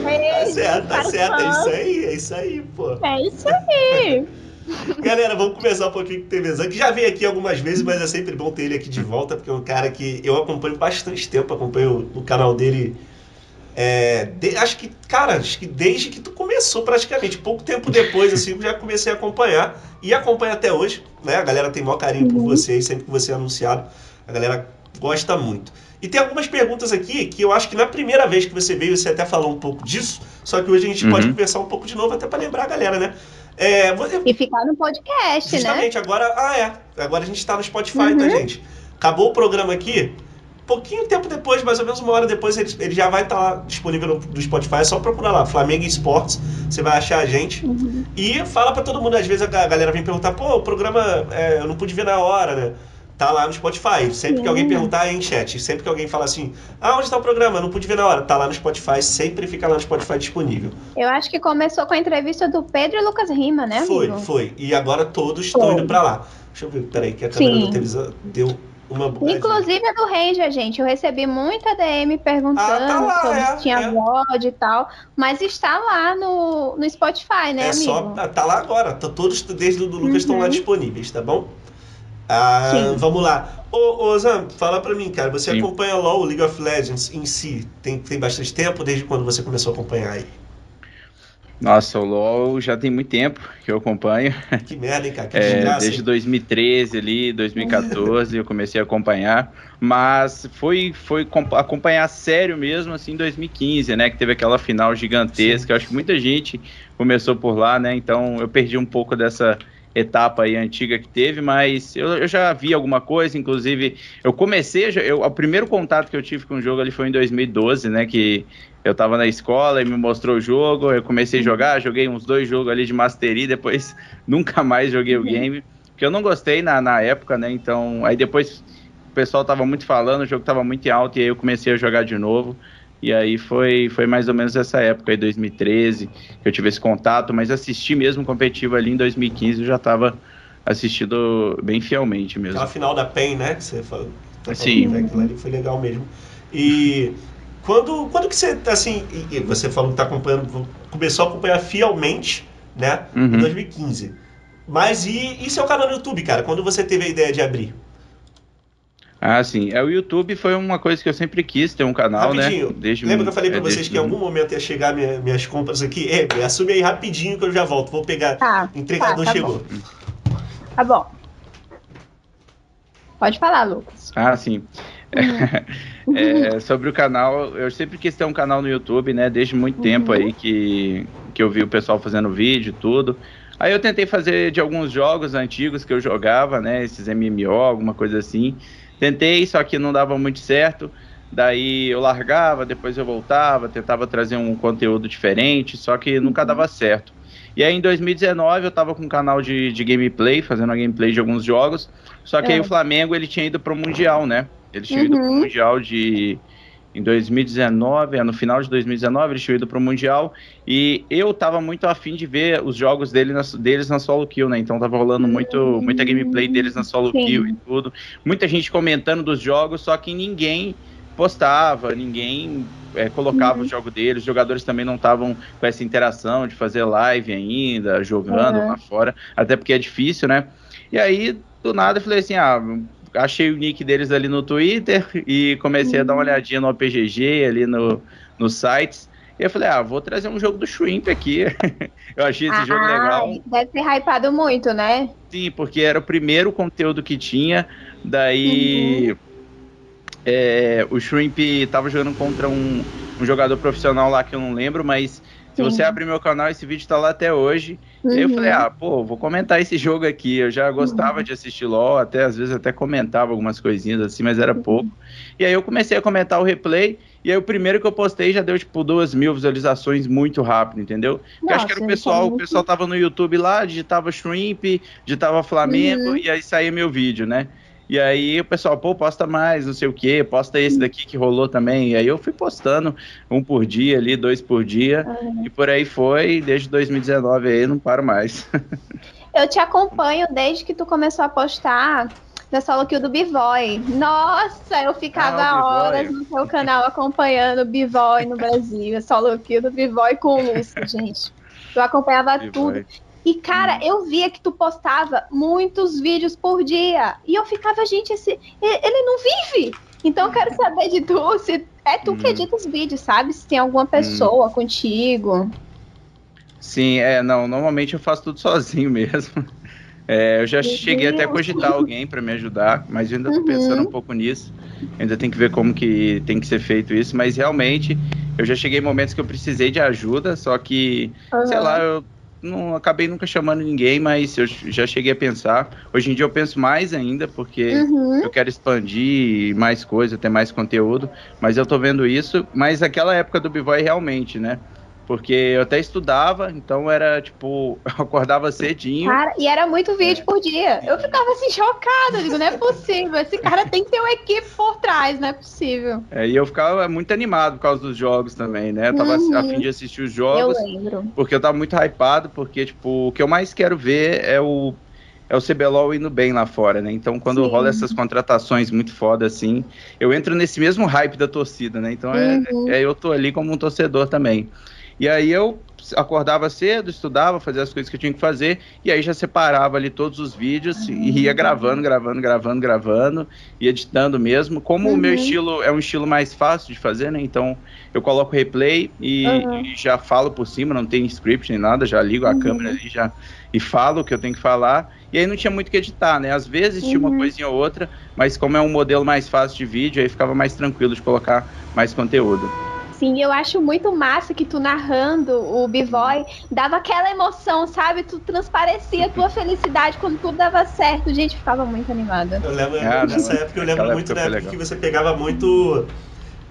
Tá certo, tá certo, é isso aí, é isso aí, pô. É isso aí. Galera, vamos começar um pouquinho com o TVzão, que já veio aqui algumas vezes, mas é sempre bom ter ele aqui de volta, porque é um cara que eu acompanho bastante tempo, acompanho o canal dele. É, de- acho que, cara, acho que desde que tu começou praticamente, pouco tempo depois, assim, eu já comecei a acompanhar e acompanho até hoje, né? A galera tem maior carinho por você e sempre que você é anunciado, a galera gosta muito. E tem algumas perguntas aqui que eu acho que na primeira vez que você veio, você até falou um pouco disso, só que hoje a gente Uhum. pode conversar um pouco de noco, até para lembrar a galera, né? É, você- E ficar no podcast, né? Justamente, agora. Ah, é. Agora a gente tá no Spotify, Uhum. tá, gente? Acabou o programa aqui. Pouquinho tempo depois, mais ou menos uma hora depois, ele, ele já vai estar lá disponível no, no Spotify. É só procurar lá, Flamengo Esportes. Você vai achar a gente. Uhum. E fala pra todo mundo. Às vezes a ga- galera vem perguntar, pô, o programa é, eu não pude ver na hora, né? Tá lá no Spotify. Sempre que alguém perguntar é em chat. Sempre que alguém fala assim, ah, onde tá o programa? Eu não pude ver na hora. Tá lá no Spotify. Sempre fica lá no Spotify disponível. Eu acho que começou com a entrevista do Pedro e Lucas Rima, né, amigo? Foi, foi. E agora todos estão indo pra lá. Deixa eu ver, peraí, que a câmera Sim. da televisão deu uma. Inclusive a do Ranger, gente. Eu recebi muita DM perguntando Ah, tá lá, sobre é, se tinha é. VOD e tal. Mas está lá no, no Spotify, né, é amigo? só. ah, Tá lá agora. Tá, todos, desde o do Lucas, estão lá Uhum. disponíveis, tá bom? Ah, Sim. vamos lá. Ô, ô Zam, fala pra mim, cara. Você Sim. acompanha LOL, League of Legends em si? Tem, tem bastante tempo? Desde quando você começou a acompanhar aí? Nossa, o LoL já tem muito tempo que eu acompanho. Que merda, hein, cara? Que É, desde hein? 2013 ali, 2014 eu comecei a acompanhar, mas foi foi com- acompanhar sério mesmo assim em 2015, né, que teve aquela final gigantesca. Acho que muita gente começou por lá, né? Então eu perdi um pouco dessa etapa aí antiga que teve, mas eu, eu já vi alguma coisa, inclusive eu comecei, eu, o primeiro contato que eu tive com o jogo ali foi em 2012, né, que eu tava na escola e me mostrou o jogo, eu comecei a jogar, joguei uns dois jogos ali de Mastery, depois nunca mais joguei o game, porque eu não gostei na, na época, né? Então, aí depois o pessoal tava muito falando, o jogo tava muito em alta, e aí eu comecei a jogar de novo. E aí foi, foi mais ou menos essa época aí, 2013, que eu tive esse contato, mas assisti mesmo competitivo ali em 2015, eu já tava assistindo bem fielmente mesmo. Aquela final da PEN, né? Que você falou. tá Sim. foi legal mesmo. E quando, quando que você, assim, e- e você falou que tá acompanhando, começou a acompanhar fielmente, né? Em Uhum. 2015. Mas e, e seu canal no YouTube, cara? Quando você teve a ideia de abrir? Ah, sim. É, o YouTube foi uma coisa que eu sempre quis ter um canal, rapidinho. né? Desde Lembra que eu falei pra é, vocês desde- que em algum momento ia chegar minha- minhas compras aqui? É, assume aí rapidinho que eu já volto. Vou pegar. Tá, O entregador tá, tá chegou. tá bom. Pode falar, Lucas. Ah, sim. É, sobre o canal, eu sempre quis ter um canal no YouTube, né? Desde muito tempo aí que, que eu vi o pessoal fazendo vídeo e tudo. Aí eu tentei fazer de alguns jogos antigos que eu jogava, né? Esses MMO, alguma coisa assim. Tentei, só que não dava muito certo. Daí eu largava, depois eu voltava, tentava trazer um conteúdo diferente, só que nunca dava certo. E aí em 2019 eu tava com um canal de, de gameplay, fazendo a gameplay de alguns jogos. Só que aí É. o Flamengo ele tinha ido pro Mundial, né? Ele tinha ido pro Uhum. Mundial de. Em 2019, é, no final de 2019, eles tinham ido pro Mundial. E eu tava muito afim de ver os jogos dele na- deles na solo kill, né? Então tava rolando muito, muita gameplay deles na solo Sim. kill e tudo. Muita gente comentando dos jogos, só que ninguém postava, ninguém é, colocava Uhum. o jogo deles. Os jogadores também não estavam com essa interação de fazer live ainda, jogando Uhum. lá fora. Até porque é difícil, né? E aí, do nada, eu falei assim: ah, achei o nick deles ali no Twitter e comecei a dar uma olhadinha no OPGG, ali no, nos sites. E eu falei, ah, vou trazer um jogo do Shrimp aqui. eu achei esse ah, jogo legal. Deve ter hypado muito, né? Sim, porque era o primeiro conteúdo que tinha. Daí. Uhum. É, o Shrimp tava jogando contra um, um jogador profissional lá que eu não lembro, mas se você abrir meu canal, esse vídeo tá lá até hoje. Uhum. E aí eu falei, uhum. ah, pô, vou comentar esse jogo aqui. Eu já gostava uhum. de assistir LOL, até às vezes até comentava algumas coisinhas assim, mas era pouco. E aí eu comecei a comentar o replay. E aí o primeiro que eu postei já deu, tipo, duas mil visualizações muito rápido, entendeu? Porque acho que era o pessoal, o pessoal tava no YouTube lá, digitava Shrimp, digitava Flamengo, uhum. e aí saía meu vídeo, né? E aí o pessoal, pô, posta mais, não sei o quê, posta esse daqui que rolou também. E aí eu fui postando um por dia ali, dois por dia. Uhum. E por aí foi, desde 2019 aí não paro mais. eu te acompanho desde que tu começou a postar da solo kill do B-Boy. Nossa, eu ficava ah, horas no seu canal acompanhando o B-Boy no Brasil. A solo kill do B-Boy com o Lúcio, gente. Eu acompanhava tudo. E, cara, hum. eu via que tu postava muitos vídeos por dia. E eu ficava, gente, esse, ele não vive. Então eu quero saber de tu, se é tu hum. que edita os vídeos, sabe? Se tem alguma hum. pessoa hum. contigo. Sim, é, não, normalmente eu faço tudo sozinho mesmo. É, eu já Meu cheguei Deus. até a cogitar alguém para me ajudar, mas eu ainda tô uhum. pensando um pouco nisso. Ainda tem que ver como que tem que ser feito isso, mas realmente eu já cheguei em momentos que eu precisei de ajuda, só que, uhum. sei lá, eu não acabei nunca chamando ninguém, mas eu já cheguei a pensar. Hoje em dia eu penso mais ainda, porque uhum. eu quero expandir mais coisa, ter mais conteúdo, mas eu tô vendo isso. Mas aquela época do B-Boy realmente, né? Porque eu até estudava, então era tipo, eu acordava cedinho. Cara, e era muito vídeo é. por dia. Eu ficava assim, chocada. Digo, não é possível. Esse cara tem que ter uma equipe por trás, não é possível. É, e eu ficava muito animado por causa dos jogos também, né? Eu tava uhum. a fim de assistir os jogos. Eu lembro. Porque eu tava muito hypado, porque, tipo, o que eu mais quero ver é o é o CBLOL indo bem lá fora, né? Então, quando Sim. rola essas contratações muito foda assim, eu entro nesse mesmo hype da torcida, né? Então, é, uhum. é, é, eu tô ali como um torcedor também. E aí eu acordava cedo, estudava, fazia as coisas que eu tinha que fazer, e aí já separava ali todos os vídeos uhum. e ia gravando, gravando, gravando, gravando, e editando mesmo. Como uhum. o meu uhum. estilo é um estilo mais fácil de fazer, né? Então eu coloco replay e, uhum. e já falo por cima, não tem script nem nada, já ligo a uhum. câmera ali já e falo o que eu tenho que falar. E aí não tinha muito que editar, né? Às vezes tinha uma uhum. coisinha ou outra, mas como é um modelo mais fácil de vídeo, aí ficava mais tranquilo de colocar mais conteúdo. Sim, eu acho muito massa que tu narrando o B-Boy dava aquela emoção, sabe? Tu transparecia a tua felicidade quando tudo dava certo. Gente, ficava muito animada. Eu lembro ah, nessa época, eu lembro muito da época, que você pegava muito.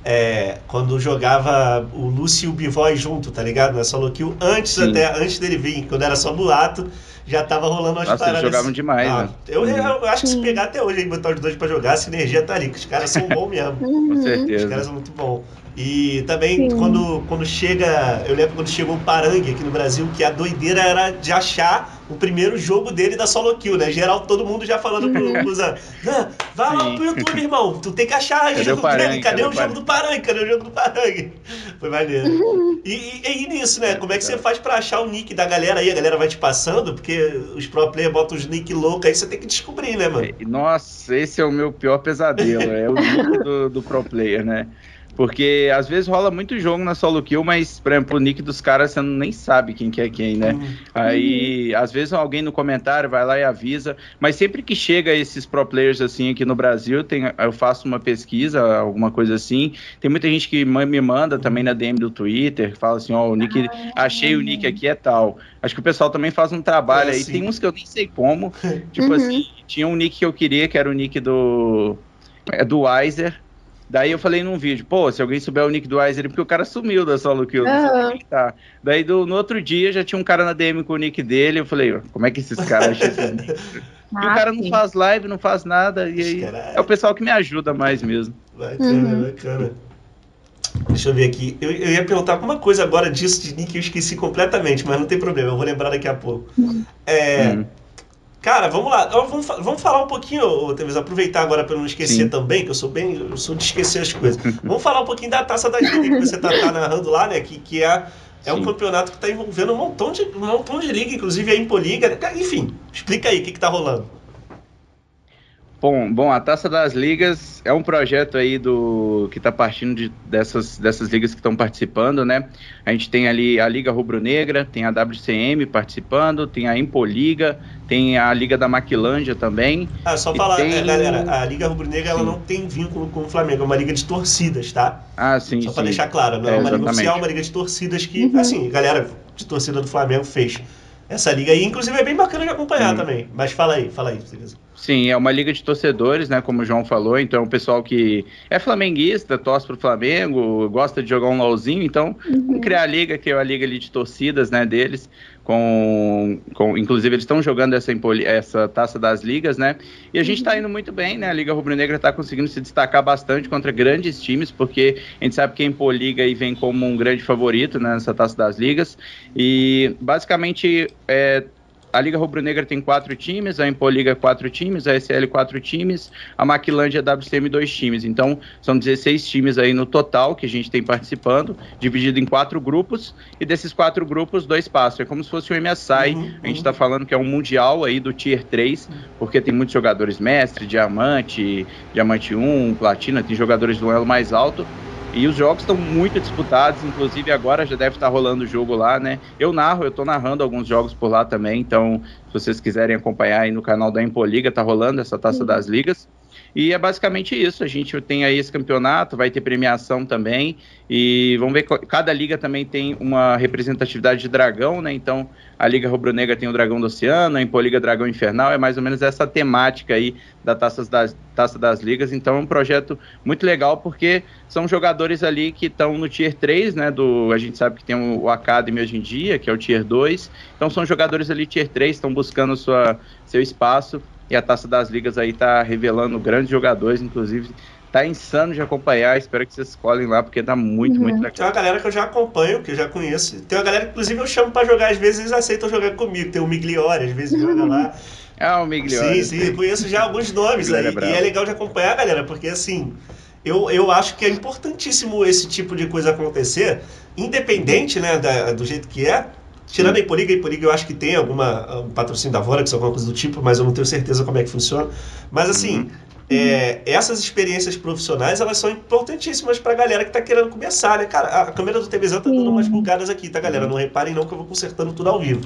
É, quando jogava o Lúcio e o Bivoy junto, tá ligado? Na solo kill, antes Sim. até, antes dele vir, quando era só boato, já tava rolando umas Nossa, paradas. Eles jogavam demais, ah, né? Eu, eu, eu, acho que se pegar até hoje, botar os dois pra jogar, a sinergia tá ali, que os caras são bons mesmo. Com certeza. Os caras são muito bons. E também quando, quando chega, eu lembro quando chegou o Parangue aqui no Brasil, que a doideira era de achar o primeiro jogo dele da solo kill, né? Geral, todo mundo já falando pro, pro Zan, vai lá pro YouTube, irmão, tu tem que achar cadê jogo Parangue, cadê, cadê o jogo do Parangue? Cadê o jogo do Parangue? Foi maneiro. E, e, e nisso, né? Como é que você faz pra achar o nick da galera aí? A galera vai te passando, porque os pro players botam os nick loucos aí, você tem que descobrir, né, mano? Nossa, esse é o meu pior pesadelo, é o nick do, do pro player, né? Porque às vezes rola muito jogo na solo kill, mas, por exemplo, o nick dos caras você nem sabe quem que é quem, né? Uhum. Aí, às vezes alguém no comentário vai lá e avisa. Mas sempre que chega esses pro players assim aqui no Brasil, tem, eu faço uma pesquisa, alguma coisa assim. Tem muita gente que me manda também na DM do Twitter, que fala assim, ó, oh, o nick, ah, achei o nick aqui é tal. Acho que o pessoal também faz um trabalho é aí. Assim. Tem uns que eu nem sei como. tipo uhum. assim, tinha um nick que eu queria, que era o nick do. É do Weiser. Daí eu falei num vídeo, pô, se alguém souber o nick do Weiser, porque o cara sumiu da solo kill, não sei tá. Daí do, no outro dia já tinha um cara na DM com o nick dele, eu falei, como é que esses caras acham esse nick? Ah, e o cara sim. não faz live, não faz nada, e aí é o pessoal que me ajuda mais mesmo. Bacana, uhum. bacana. Deixa eu ver aqui. Eu, eu ia perguntar alguma coisa agora disso de nick, eu esqueci completamente, mas não tem problema, eu vou lembrar daqui a pouco. Uhum. É. Uhum. Cara, vamos lá. Vamos, vamos falar um pouquinho, Teves, aproveitar agora para não esquecer Sim. também, que eu sou bem. Eu sou de esquecer as coisas. vamos falar um pouquinho da taça da liga que você tá, tá, narrando lá, né? Que, que é, é um campeonato que está envolvendo um montão de, um montão de liga, inclusive a Impoliga. Enfim, explica aí o que, que tá rolando. Bom, bom, a Taça das Ligas é um projeto aí do que está partindo de, dessas, dessas ligas que estão participando, né? A gente tem ali a Liga Rubro-Negra, tem a WCM participando, tem a Impoliga, tem a Liga da Maquilândia também. Ah, só falar, tem... É, galera, a Liga Rubro-Negra ela não tem vínculo com o Flamengo, é uma liga de torcidas, tá? Ah, sim. Só para deixar claro, não é, é uma liga oficial, é uma liga de torcidas que, uhum. assim, galera de torcida do Flamengo fez essa liga aí, inclusive é bem bacana de acompanhar uhum. também. Mas fala aí, fala aí, beleza. Sim, é uma liga de torcedores, né? Como o João falou. Então, o pessoal que é flamenguista, torce pro Flamengo, gosta de jogar um LOLzinho. Então, uhum. vamos criar a liga, que é a liga ali de torcidas, né? Deles. Com, com inclusive, eles estão jogando essa, essa taça das ligas, né? E a gente está uhum. indo muito bem, né? A Liga Rubro-Negra está conseguindo se destacar bastante contra grandes times, porque a gente sabe que a Impoliga aí vem como um grande favorito né, nessa taça das ligas. E basicamente é, a Liga Rubro-Negra tem quatro times, a Impoliga quatro times, a SL quatro times, a Maquilândia a WCM dois times. Então, são 16 times aí no total que a gente tem participando, dividido em quatro grupos, e desses quatro grupos, dois passam. É como se fosse o MSI, uhum, a gente está falando que é um mundial aí do Tier 3, porque tem muitos jogadores mestre, diamante, diamante 1, platina, tem jogadores do elo mais alto, e os jogos estão muito disputados, inclusive agora já deve estar rolando o jogo lá, né? Eu narro, eu estou narrando alguns jogos por lá também, então se vocês quiserem acompanhar aí no canal da Impoliga, tá rolando essa taça das ligas. E é basicamente isso. A gente tem aí esse campeonato, vai ter premiação também. E vamos ver, cada liga também tem uma representatividade de dragão, né? Então, a Liga Rubro-Negra tem o Dragão do Oceano, a Impoliga Dragão Infernal, é mais ou menos essa temática aí da Taça das, Taça das Ligas. Então, é um projeto muito legal, porque são jogadores ali que estão no Tier 3, né? Do, a gente sabe que tem o Academy hoje em dia, que é o Tier 2. Então, são jogadores ali Tier 3, estão buscando sua, seu espaço e a Taça das Ligas aí tá revelando grandes jogadores, inclusive tá insano de acompanhar. Espero que vocês escolhem lá, porque tá muito, uhum. muito legal. Tem uma galera que eu já acompanho, que eu já conheço. Tem uma galera que, inclusive, eu chamo para jogar, às vezes eles aceitam jogar comigo. Tem o Migliore, às vezes joga lá. Ah, o Migliore. Sim, sim, conheço já alguns nomes aí. É e é legal de acompanhar, galera, porque assim. Eu, eu acho que é importantíssimo esse tipo de coisa acontecer, independente né, da, do jeito que é, Tirando a Iporiga, a Iporiga eu acho que tem alguma um patrocínio da Vorax, alguma coisa do tipo, mas eu não tenho certeza como é que funciona. Mas assim, uhum. é, essas experiências profissionais, elas são importantíssimas pra galera que tá querendo começar, né? Cara, a câmera do TVZ tá dando umas bugadas aqui, tá, galera? Não reparem não que eu vou consertando tudo ao vivo.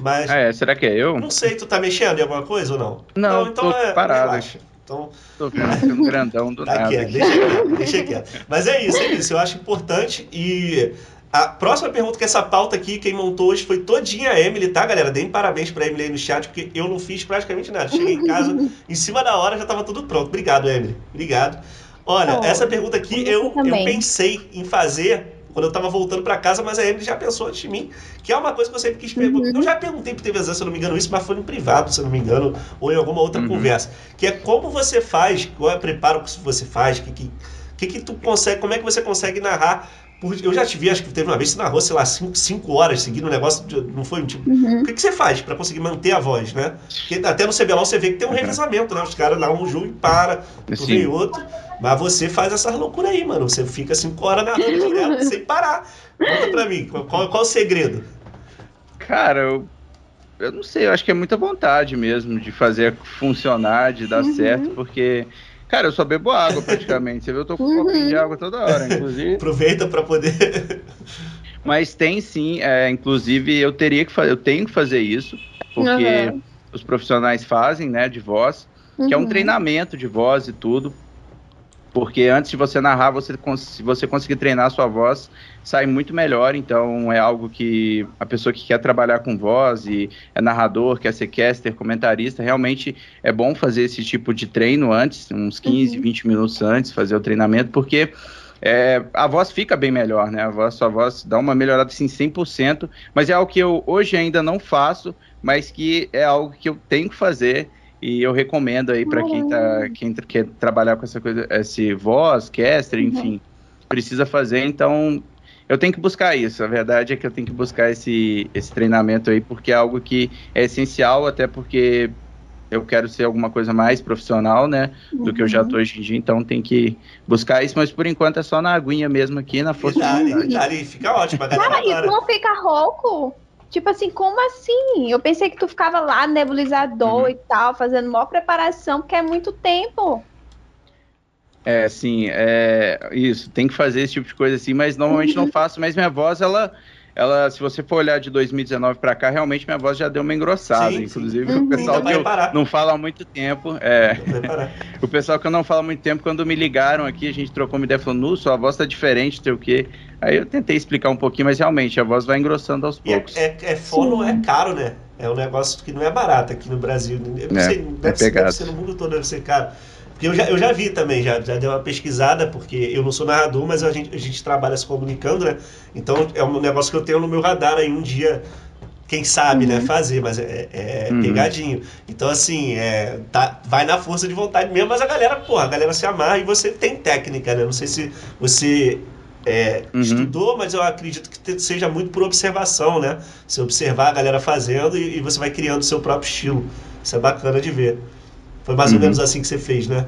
Mas. Ah, é, será que é eu? Não sei, tu tá mexendo em alguma coisa ou não? Não, não então tô é, parado. Relaxa. Então, Tô ficando grandão do tá nada. Quieto, deixa quieto, deixa quieto. Mas é isso, é isso. Eu acho importante e a próxima pergunta, que essa pauta aqui, quem montou hoje foi todinha a Emily, tá, galera? Deem parabéns pra Emily aí no chat, porque eu não fiz praticamente nada. Cheguei em casa, em cima da hora já tava tudo pronto. Obrigado, Emily. Obrigado. Olha, oh, essa pergunta aqui eu, eu pensei em fazer quando eu tava voltando para casa, mas a Emily já pensou antes de mim, que é uma coisa que eu sempre quis perguntar. Uhum. Eu já perguntei pro TVZ, se eu não me engano, isso, mas foi no privado, se eu não me engano, ou em alguma outra uhum. conversa. Que é como você faz, qual é o preparo que você faz, que, que, que, que tu consegue, como é que você consegue narrar eu já te vi, acho que teve uma vez que você narrou, sei lá, 5 horas seguindo o negócio, de, não foi um tipo. Uhum. O que, que você faz para conseguir manter a voz, né? Porque até no CBLOL você vê que tem um uhum. revezamento, né? Os caras lá um jogo e para, tu vem outro. Mas você faz essas loucuras aí, mano. Você fica 5 horas narrando direto, sem parar. Conta pra mim, qual, qual, o segredo? Cara, eu, eu não sei, eu acho que é muita vontade mesmo de fazer funcionar, de dar uhum. certo, porque Cara, eu só bebo água praticamente. Você viu, eu tô com um copinho de uhum. água toda hora, inclusive. Aproveita para poder. Mas tem sim, é, inclusive eu teria que fazer, eu tenho que fazer isso, porque uhum. os profissionais fazem, né, de voz, que é um uhum. treinamento de voz e tudo. Porque antes de você narrar, você, se você conseguir treinar a sua voz, sai muito melhor. Então é algo que a pessoa que quer trabalhar com voz e é narrador, quer ser caster, comentarista, realmente é bom fazer esse tipo de treino antes, uns 15, uhum. 20 minutos antes, fazer o treinamento, porque é, a voz fica bem melhor, né? A voz, sua voz dá uma melhorada assim 100%, mas é algo que eu hoje ainda não faço, mas que é algo que eu tenho que fazer e eu recomendo aí para quem, tá, quem quer trabalhar com essa coisa, esse voz, caster, uhum. enfim, uhum. precisa fazer. Então, eu tenho que buscar isso. A verdade é que eu tenho que buscar esse, esse treinamento aí, porque é algo que é essencial, até porque eu quero ser alguma coisa mais profissional, né, uhum. do que eu já tô hoje em dia, então tem que buscar isso, mas por enquanto é só na aguinha mesmo aqui, na força vontade. fica ótimo, a galera Cara, e tu não fica rouco? Tipo assim, como assim? Eu pensei que tu ficava lá, nebulizador uhum. e tal, fazendo maior preparação, porque é muito tempo. É, sim, é isso, tem que fazer esse tipo de coisa assim, mas normalmente uhum. não faço, mas minha voz, ela, ela, se você for olhar de 2019 para cá, realmente minha voz já deu uma engrossada. Sim, Inclusive, sim. o pessoal que não fala há muito tempo. É, o pessoal que eu não fala há muito tempo, quando me ligaram aqui, a gente trocou uma ideia falando, nu, sua voz tá diferente, sei o quê. Aí eu tentei explicar um pouquinho, mas realmente a voz vai engrossando aos é, poucos. É, é, é fono, é caro, né? É um negócio que não é barato aqui no Brasil. Eu não é, sei, deve, é ser, deve ser no mundo todo, deve ser caro. Porque eu já, eu já vi também, já, já dei uma pesquisada, porque eu não sou narrador, mas a gente, a gente trabalha se comunicando, né? Então é um negócio que eu tenho no meu radar aí um dia, quem sabe, né, uhum. né, fazer, mas é, é uhum. pegadinho. Então, assim, é, tá, vai na força de vontade mesmo, mas a galera, porra, a galera se amarra e você tem técnica, né? Não sei se você é, uhum. estudou, mas eu acredito que seja muito por observação, né? Você observar a galera fazendo e, e você vai criando o seu próprio estilo. Isso é bacana de ver. Foi mais uhum. ou menos assim que você fez, né?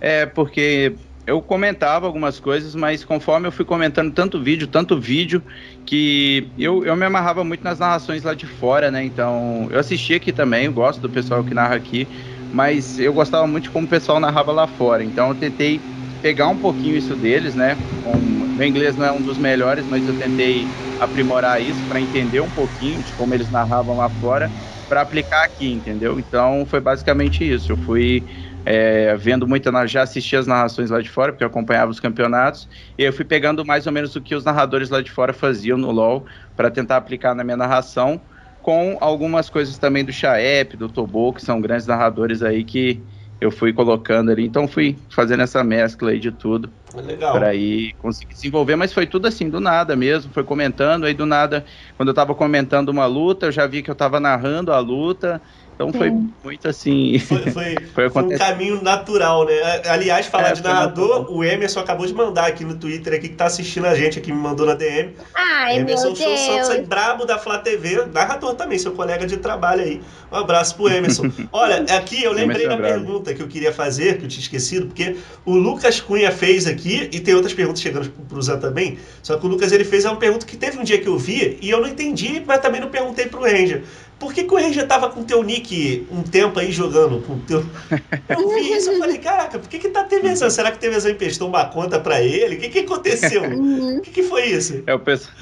É, porque eu comentava algumas coisas, mas conforme eu fui comentando tanto vídeo, tanto vídeo, que eu, eu me amarrava muito nas narrações lá de fora, né? Então, eu assisti aqui também, eu gosto do pessoal que narra aqui, mas eu gostava muito de como o pessoal narrava lá fora. Então, eu tentei pegar um pouquinho isso deles, né? Um, meu inglês não é um dos melhores, mas eu tentei aprimorar isso para entender um pouquinho de como eles narravam lá fora para aplicar aqui, entendeu? Então foi basicamente isso. Eu fui é, vendo muito, já assisti as narrações lá de fora, porque eu acompanhava os campeonatos, e eu fui pegando mais ou menos o que os narradores lá de fora faziam no LoL para tentar aplicar na minha narração, com algumas coisas também do Chaep, do Tobo, que são grandes narradores aí que eu fui colocando ali. Então fui fazendo essa mescla aí de tudo. Para aí conseguir desenvolver, mas foi tudo assim, do nada mesmo. Foi comentando, aí do nada, quando eu tava comentando uma luta, eu já vi que eu tava narrando a luta. Então Sim. foi muito assim. Foi, foi, foi, foi, um caminho natural, né? Aliás, falar é, de narrador, o Emerson acabou de mandar aqui no Twitter aqui que tá assistindo a gente aqui, me mandou na DM. Ai, Emerson meu Deus. Santos aí, brabo da Flá TV, narrador também, seu colega de trabalho aí. Um abraço pro Emerson. Olha, aqui eu lembrei da pergunta que eu queria fazer, que eu tinha esquecido, porque o Lucas Cunha fez aqui, e tem outras perguntas chegando pro Zé também, só que o Lucas ele fez uma pergunta que teve um dia que eu vi e eu não entendi, mas também não perguntei pro Ranger. Por que, que o Ranger tava com teu nick um tempo aí jogando com teu. Eu vi isso e falei, caraca, por que, que tá TVzão? Será que TVzão emprestou uma conta pra ele? O que, que aconteceu? Uhum. O que, que foi isso? É, o pessoal.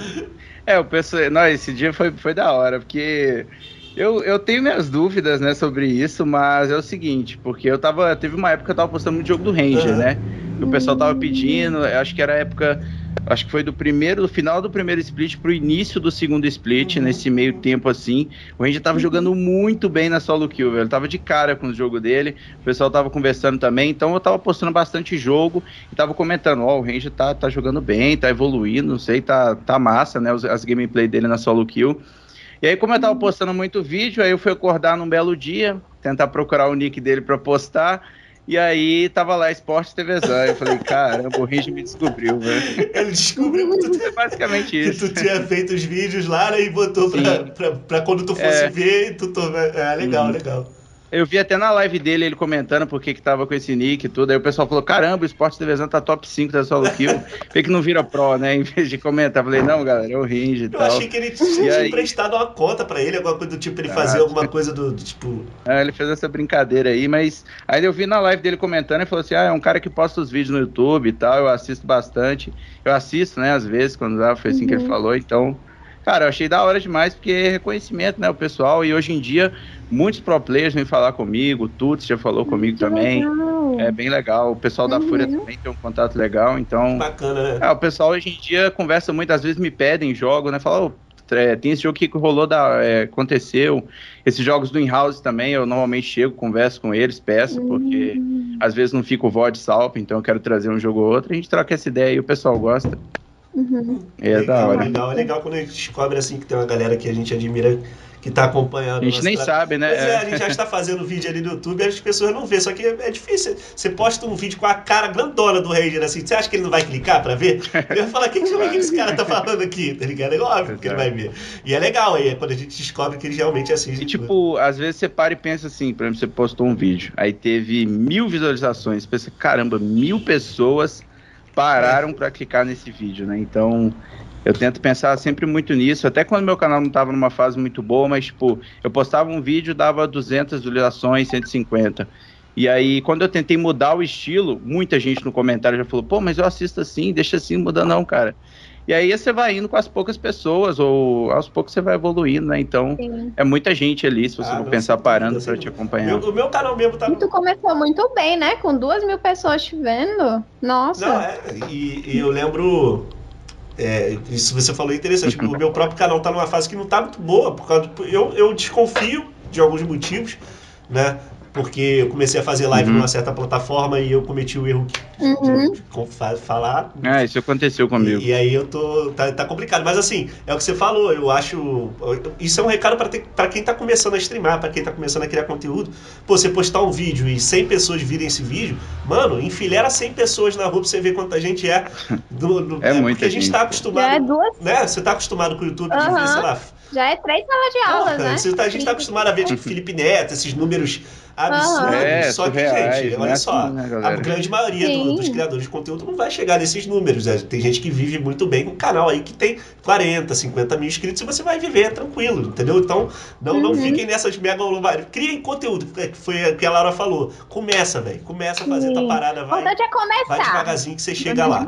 É, o pessoal. Não, esse dia foi, foi da hora, porque. Eu, eu tenho minhas dúvidas, né, sobre isso, mas é o seguinte, porque eu tava. Teve uma época que eu tava postando muito jogo do Ranger, uhum. né? o pessoal tava pedindo, acho que era a época acho que foi do primeiro, do final do primeiro split pro início do segundo split, uhum. nesse meio tempo assim. O Ranger tava uhum. jogando muito bem na solo kill, velho. Ele tava de cara com o jogo dele. O pessoal tava conversando também, então eu tava postando bastante jogo e tava comentando, ó, oh, o Ranger tá, tá jogando bem, tá evoluindo, não sei, tá, tá massa, né, as gameplay dele na solo kill. E aí, como eu tava uhum. postando muito vídeo, aí eu fui acordar num belo dia, tentar procurar o nick dele para postar. E aí tava lá Esporte TVzão. Eu falei, caramba, o Ringe me descobriu, velho. Ele descobriu que tu, é basicamente isso. Que tu tinha feito os vídeos lá né, e botou pra, pra, pra, quando tu fosse é. ver, tu, tu É legal, hum. legal. Eu vi até na live dele ele comentando por que tava com esse nick e tudo. Aí o pessoal falou: caramba, o Esporte TVzão tá top 5 da solo kill. Vê que não vira pro, né? Em vez de comentar. Eu falei: não, galera, é o Ringe e tal. Eu achei que ele tinha aí... emprestado uma conta pra ele, alguma coisa do tipo, ele ah, fazia alguma coisa do, do, tipo. É, ele fez essa brincadeira aí, mas. Aí eu vi na live dele comentando e falou assim: ah, é um cara que posta os vídeos no YouTube e tal. Eu assisto bastante. Eu assisto, né, às vezes, quando dá, foi assim uhum. que ele uhum. falou, então. Cara, eu achei da hora demais, porque é reconhecimento, né, o pessoal, e hoje em dia muitos pro players vêm falar comigo, o Tuts já falou comigo também. Legal. É bem legal. O pessoal uhum. da Fúria também tem um contato legal, então. Bacana, né? É, o pessoal hoje em dia conversa muito, às vezes me pedem jogo, né? Fala, oh, tem esse jogo que rolou da. É, aconteceu. Esses jogos do in-house também, eu normalmente chego, converso com eles, peço, uhum. porque às vezes não fica o VOD salvo, então eu quero trazer um jogo ou outro, a gente troca essa ideia e o pessoal gosta. Uhum. É legal, da hora. Legal, é legal quando a gente descobre assim que tem uma galera que a gente admira que está acompanhando. A gente nem sabe, né? Pois é, a gente já está fazendo vídeo ali no YouTube e as pessoas não vê. Só que é difícil. Você posta um vídeo com a cara grandona do Ranger assim, você acha que ele não vai clicar para ver? Ele vai falar, o que, que, que esse cara tá falando aqui? Tá ligado? É óbvio que ele vai ver. E é legal aí, é quando a gente descobre que ele realmente assiste. E tipo, às vezes você para e pensa assim, por exemplo, você postou um vídeo, aí teve mil visualizações, você pensa, caramba, mil pessoas pararam para clicar nesse vídeo, né? Então, Eu tento pensar sempre muito nisso, até quando meu canal não estava numa fase muito boa, mas, tipo, eu postava um vídeo, dava 200 visualizações, 150. E aí, quando eu tentei mudar o estilo, muita gente no comentário já falou, pô, mas eu assisto assim, deixa assim, muda não, cara. E aí você vai indo com as poucas pessoas, ou aos poucos você vai evoluindo, né? Então, Sim. é muita gente ali, se você ah, não pensar parando para te acompanhar. Meu, o meu canal mesmo tá. E tu começou muito bem, né? Com duas mil pessoas te vendo. Nossa. Não, é, e, e eu lembro. É, isso você falou é interessante. o meu próprio canal tá numa fase que não tá muito boa, por causa do, eu, eu desconfio de alguns motivos, né? Porque eu comecei a fazer live uhum. numa certa plataforma e eu cometi o erro uhum. de, falar. Ah, isso aconteceu comigo. E, e, aí eu tô. Tá, tá, complicado. Mas assim, é o que você falou, eu acho. Isso é um recado para quem tá começando a streamar, para quem tá começando a criar conteúdo. Pô, você postar um vídeo e 100 pessoas virem esse vídeo, mano, enfileira 100 pessoas na rua pra você ver quanta gente é. Do, do, é, é Porque a gente tá acostumado. Já é duas. Né? Você tá acostumado com o YouTube uhum. de ver, sei lá. Já é três salas de aula, né? Você tá, a gente tá acostumado a ver, tipo, Felipe Neto, esses números absurdo. É, só que, gente, olha né, só, assim, né, a grande maioria do, dos criadores de conteúdo não vai chegar nesses números. Né? Tem gente que vive muito bem com um canal aí que tem 40, 50 mil inscritos e você vai viver tranquilo, entendeu? Então, não, uhum. não fiquem nessas mega Criem conteúdo, que foi o que a Laura falou. Começa, velho. Começa a fazer Sim. tua parada, vai. é começar. Vai devagarzinho que você chega lá.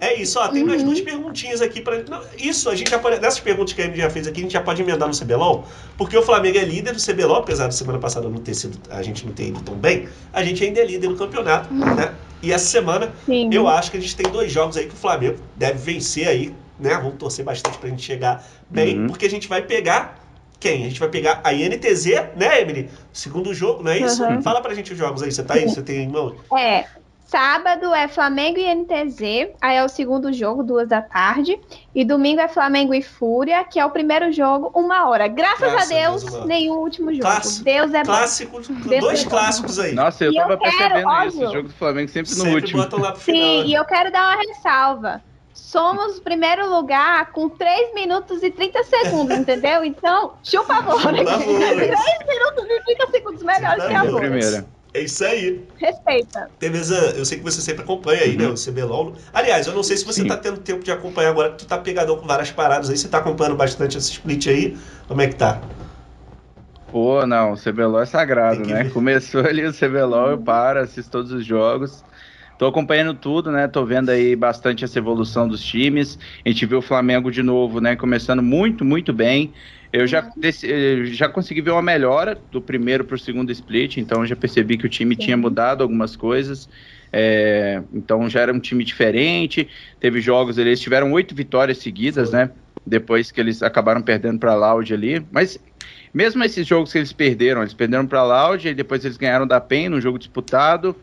É isso, ó. Tem uhum. mais duas perguntinhas aqui para Isso, a gente já pode. Nessas perguntas que a gente já fez aqui, a gente já pode emendar no CBLOL, porque o Flamengo é líder do CBLOL, apesar de semana passada não ter sido a gente não tem ido tão bem, a gente ainda é líder no campeonato, uhum. né? E essa semana, Sim. eu acho que a gente tem dois jogos aí que o Flamengo deve vencer aí, né? Vamos torcer bastante pra gente chegar bem, uhum. porque a gente vai pegar quem? A gente vai pegar a INTZ, né, Emily? Segundo jogo, não é isso? Uhum. Fala pra gente os jogos aí, você tá aí? Você tem em mão? É, Sábado é Flamengo e NTZ, aí é o segundo jogo, duas da tarde. E domingo é Flamengo e Fúria, que é o primeiro jogo, uma hora. Graças Graças a Deus, Deus nenhum último jogo. Clássico, Deus é clássico, Deus dois é clássicos aí. Nossa, eu e tava eu percebendo quero, isso. O jogo do Flamengo sempre, sempre no último. Lá pro final, Sim, né? e eu quero dar uma ressalva. Somos o primeiro lugar com 3 minutos e 30 segundos, entendeu? Então, chupa a bola. 3 minutos e 30 segundos melhores que a bola. Primeira. É isso aí. Respeita. Tevezan, eu sei que você sempre acompanha aí, né, uhum. né? O CBLOL. Aliás, eu não sei se você Sim. tá tendo tempo de acompanhar agora, que tu tá pegadão com várias paradas aí. Você tá acompanhando bastante esse split aí. Como é que tá? Pô, não, o CBLOL é sagrado, né? Ver. Começou ali o CBLOL, eu paro, assisto todos os jogos. Tô acompanhando tudo, né? Tô vendo aí bastante essa evolução dos times. A gente viu o Flamengo de novo, né? Começando muito, muito bem. Eu já, eu já consegui ver uma melhora do primeiro para o segundo split, então já percebi que o time Sim. tinha mudado algumas coisas. É, então já era um time diferente. Teve jogos, eles tiveram oito vitórias seguidas, né? Depois que eles acabaram perdendo para a Loud ali. Mas mesmo esses jogos que eles perderam, eles perderam para a Loud e depois eles ganharam da PEN num jogo disputado.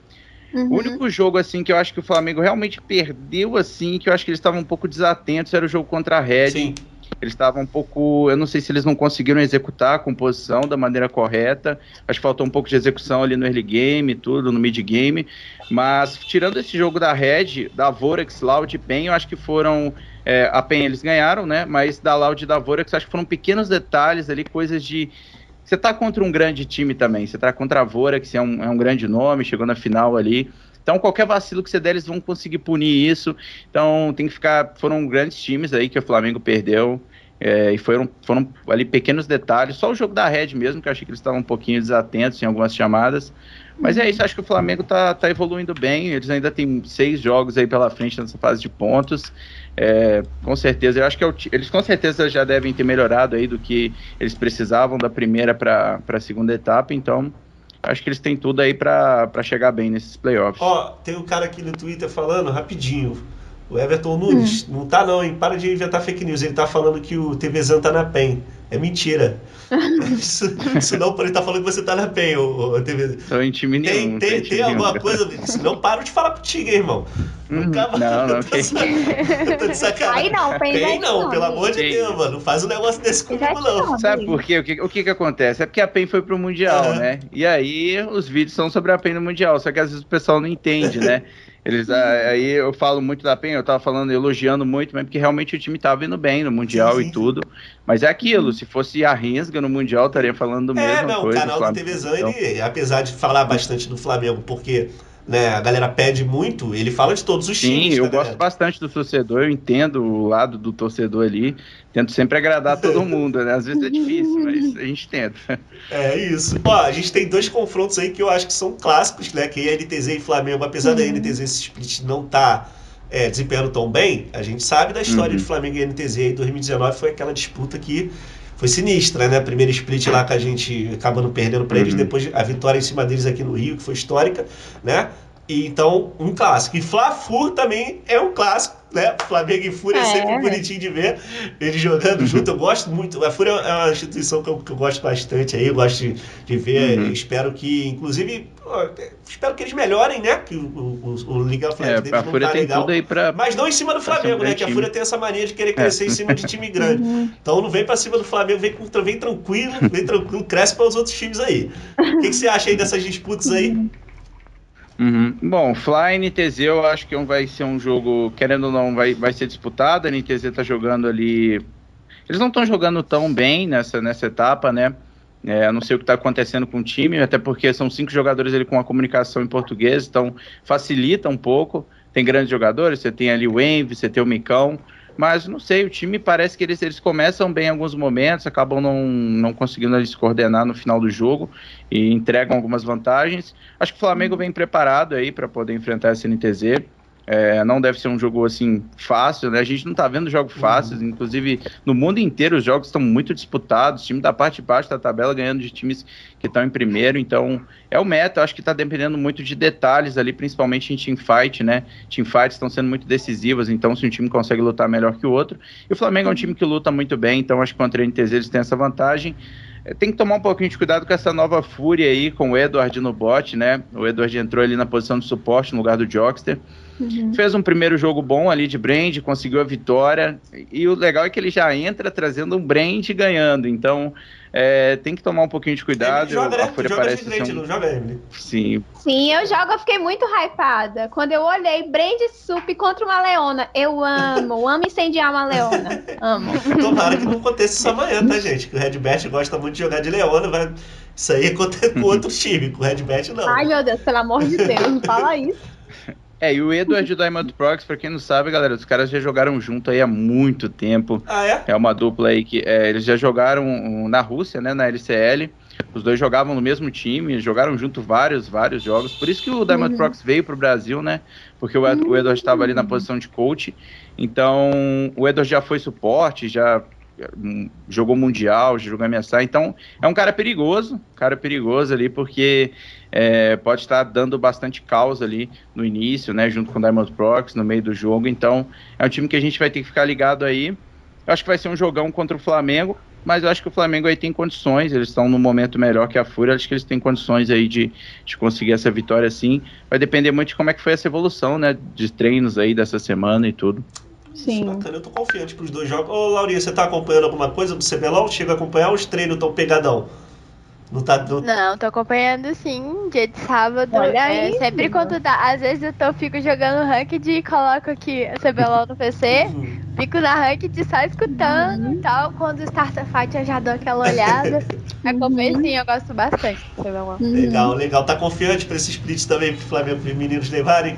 Uhum. O único jogo, assim, que eu acho que o Flamengo realmente perdeu, assim, que eu acho que eles estavam um pouco desatentos, era o jogo contra a Red. Sim. Eles estavam um pouco. Eu não sei se eles não conseguiram executar a composição da maneira correta. Acho que faltou um pouco de execução ali no early game, tudo, no mid game. Mas, tirando esse jogo da Red, da Vorax, Loud e PEN, eu acho que foram. É, a PEN eles ganharam, né? Mas da Loud e da Vorax, acho que foram pequenos detalhes ali, coisas de. Você tá contra um grande time também. Você tá contra a Vorax, é um, é um grande nome, chegou na final ali. Então, qualquer vacilo que você der, eles vão conseguir punir isso. Então, tem que ficar. Foram grandes times aí que o Flamengo perdeu. É, e foram, foram ali pequenos detalhes. Só o jogo da Red mesmo, que eu achei que eles estavam um pouquinho desatentos em algumas chamadas. Mas é isso, acho que o Flamengo tá, tá evoluindo bem. Eles ainda têm seis jogos aí pela frente nessa fase de pontos. É, com certeza, eu acho que é eles com certeza já devem ter melhorado aí do que eles precisavam da primeira para a segunda etapa. Então, acho que eles têm tudo aí para chegar bem nesses playoffs. Ó, tem um cara aqui no Twitter falando, rapidinho. O Everton Nunes, hum. não tá não, hein? Para de inventar fake news. Ele tá falando que o TVzão tá na PEN. É mentira. isso, isso não ele tá falando que você tá na PEN, o, o TV. Tô em time nenhum. Tem, tem, tem alguma nenhum, coisa. Senão paro de falar contigo, hein, irmão. Hum, Nunca Não, não, okay. eu tô de sacanagem. Aí não, PEN, PEN não, não, pelo amor de Deus, mano. Não faz um negócio desse comigo, não. Sabe por quê? O que, o que que acontece? É porque a PEN foi pro Mundial, uhum. né? E aí os vídeos são sobre a PEN no Mundial, só que às vezes o pessoal não entende, né? Eles, ah, aí eu falo muito da PEN, eu tava falando, elogiando muito, mas porque realmente o time tava indo bem no Mundial sim, sim. e tudo. Mas é aquilo, se fosse a Rensga no Mundial, eu estaria falando do é, mesmo não, coisa. O canal do TVzão, então... ele, apesar de falar bastante do Flamengo, porque né, a galera pede muito, ele fala de todos os Sim, times. Sim, eu tá gosto galera? bastante do torcedor, eu entendo o lado do torcedor ali. Tento sempre agradar todo mundo, né? Às vezes é difícil, mas a gente tenta. É isso. Ó, a gente tem dois confrontos aí que eu acho que são clássicos, né? Que é NTZ e Flamengo, apesar Uhum. da NTZ esse split não tá é, desempenhando tão bem, a gente sabe da história Uhum. de Flamengo e NTZ em 2019 foi aquela disputa que foi sinistra, né? Primeiro split lá que a gente acabando perdendo para eles, Uhum. depois a vitória em cima deles aqui no Rio, que foi histórica, né? E, então, um clássico. E Fla-Fur também é um clássico, né? Flamengo e Fúria é, É. sempre bonitinho de ver eles jogando Uhum. junto. Eu gosto muito. A Fúria é uma instituição que eu, que eu gosto bastante aí, eu gosto de, de ver. Uhum. Espero que, inclusive, espero que eles melhorem, né? Que o, o, o, o League of Legends É, deles a não Fúria tá tem legal. tudo aí pra. Mas não em cima do Flamengo, né? Que a. Fúria tem essa mania de querer crescer em cima de time grande. Uhum. Então não vem pra cima do Flamengo, vem, com- vem tranquilo, vem tranquilo, cresce para os outros times aí. O que, que você acha aí dessas disputas aí? Uhum. Bom, Fly e NTZ eu acho que vai ser um jogo, querendo ou não, vai, vai ser disputado. A NTZ tá jogando ali. Eles não estão jogando tão bem nessa, nessa etapa, né? É, não sei o que está acontecendo com o time, até porque são cinco jogadores ali com a comunicação em português, então facilita um pouco. Tem grandes jogadores, você tem ali o Envy, você tem o Micão, mas não sei, o time parece que eles, eles começam bem em alguns momentos, acabam não, não conseguindo se coordenar no final do jogo e entregam algumas vantagens. Acho que o Flamengo vem preparado aí para poder enfrentar essa NTZ. É, não deve ser um jogo assim fácil, né? A gente não tá vendo jogos fáceis, inclusive no mundo inteiro os jogos estão muito disputados, o time da parte de baixo da tabela ganhando de times que estão em primeiro, então é o meta, eu acho que tá dependendo muito de detalhes ali, principalmente em teamfight, né? Teamfights estão sendo muito decisivas, então se um time consegue lutar melhor que o outro, e o Flamengo é um time que luta muito bem, então acho que contra a NTZ eles têm essa vantagem. Tem que tomar um pouquinho de cuidado com essa nova fúria aí, com o Edward no bot, né? O Edward entrou ali na posição de suporte no lugar do Jockster. Uhum. Fez um primeiro jogo bom ali de Brand, conseguiu a vitória. E o legal é que ele já entra trazendo um Brand ganhando. Então é, tem que tomar um pouquinho de cuidado. Joga, a né? Fúria joga de parece frente, ser um... não joga, Emily? Sim. Sim, eu jogo, eu fiquei muito hypada. Quando eu olhei Brand Sup contra uma leona, eu amo, amo incendiar uma leona. Amo. Tomara que não aconteça isso amanhã, tá, gente? Que o Redbert gosta muito de jogar de Leona, vai... Isso aí acontece com outro time, com o Redbert não. Ai, meu Deus, pelo amor de Deus, não fala isso. É, e o Edward do Diamond Prox, pra quem não sabe, galera, os caras já jogaram junto aí há muito tempo. Ah, é? É uma dupla aí que é, eles já jogaram na Rússia, né, na LCL. Os dois jogavam no mesmo time, jogaram junto vários, vários jogos. Por isso que o Diamond Uhum. Prox veio pro Brasil, né? Porque o, Ed- o Edward estava ali na posição de coach. Então, o Edward já foi suporte, já jogou mundial, jogou MSI. Então, é um cara perigoso, cara perigoso ali, porque é, pode estar dando bastante caos ali no início, né? Junto com o Diamond Prox, no meio do jogo. Então, é um time que a gente vai ter que ficar ligado aí. Eu acho que vai ser um jogão contra o Flamengo, mas eu acho que o Flamengo aí tem condições, eles estão num momento melhor que a Fúria, acho que eles têm condições aí de, de conseguir essa vitória sim. Vai depender muito de como é que foi essa evolução, né, de treinos aí dessa semana e tudo. Sim. Bacana, eu tô confiante pros dois jogos. Ô, Laurinha, você tá acompanhando alguma coisa do CBLOL? Chega a acompanhar os treinos tão pegadão? Não tá... Não... Não, tô acompanhando sim, dia de sábado. Olha é, aí, sempre quando dá. Às vezes eu tô, fico jogando ranked e coloco aqui a CBLOL no PC. Uhum. Fico na ranked só escutando e tal. Quando o Starter Fight eu já dou aquela olhada. Acompanho sim, eu gosto bastante do CBLOL. Uhum. Legal, legal. Tá confiante pra esse split também pro Flamengo pros meninos levarem?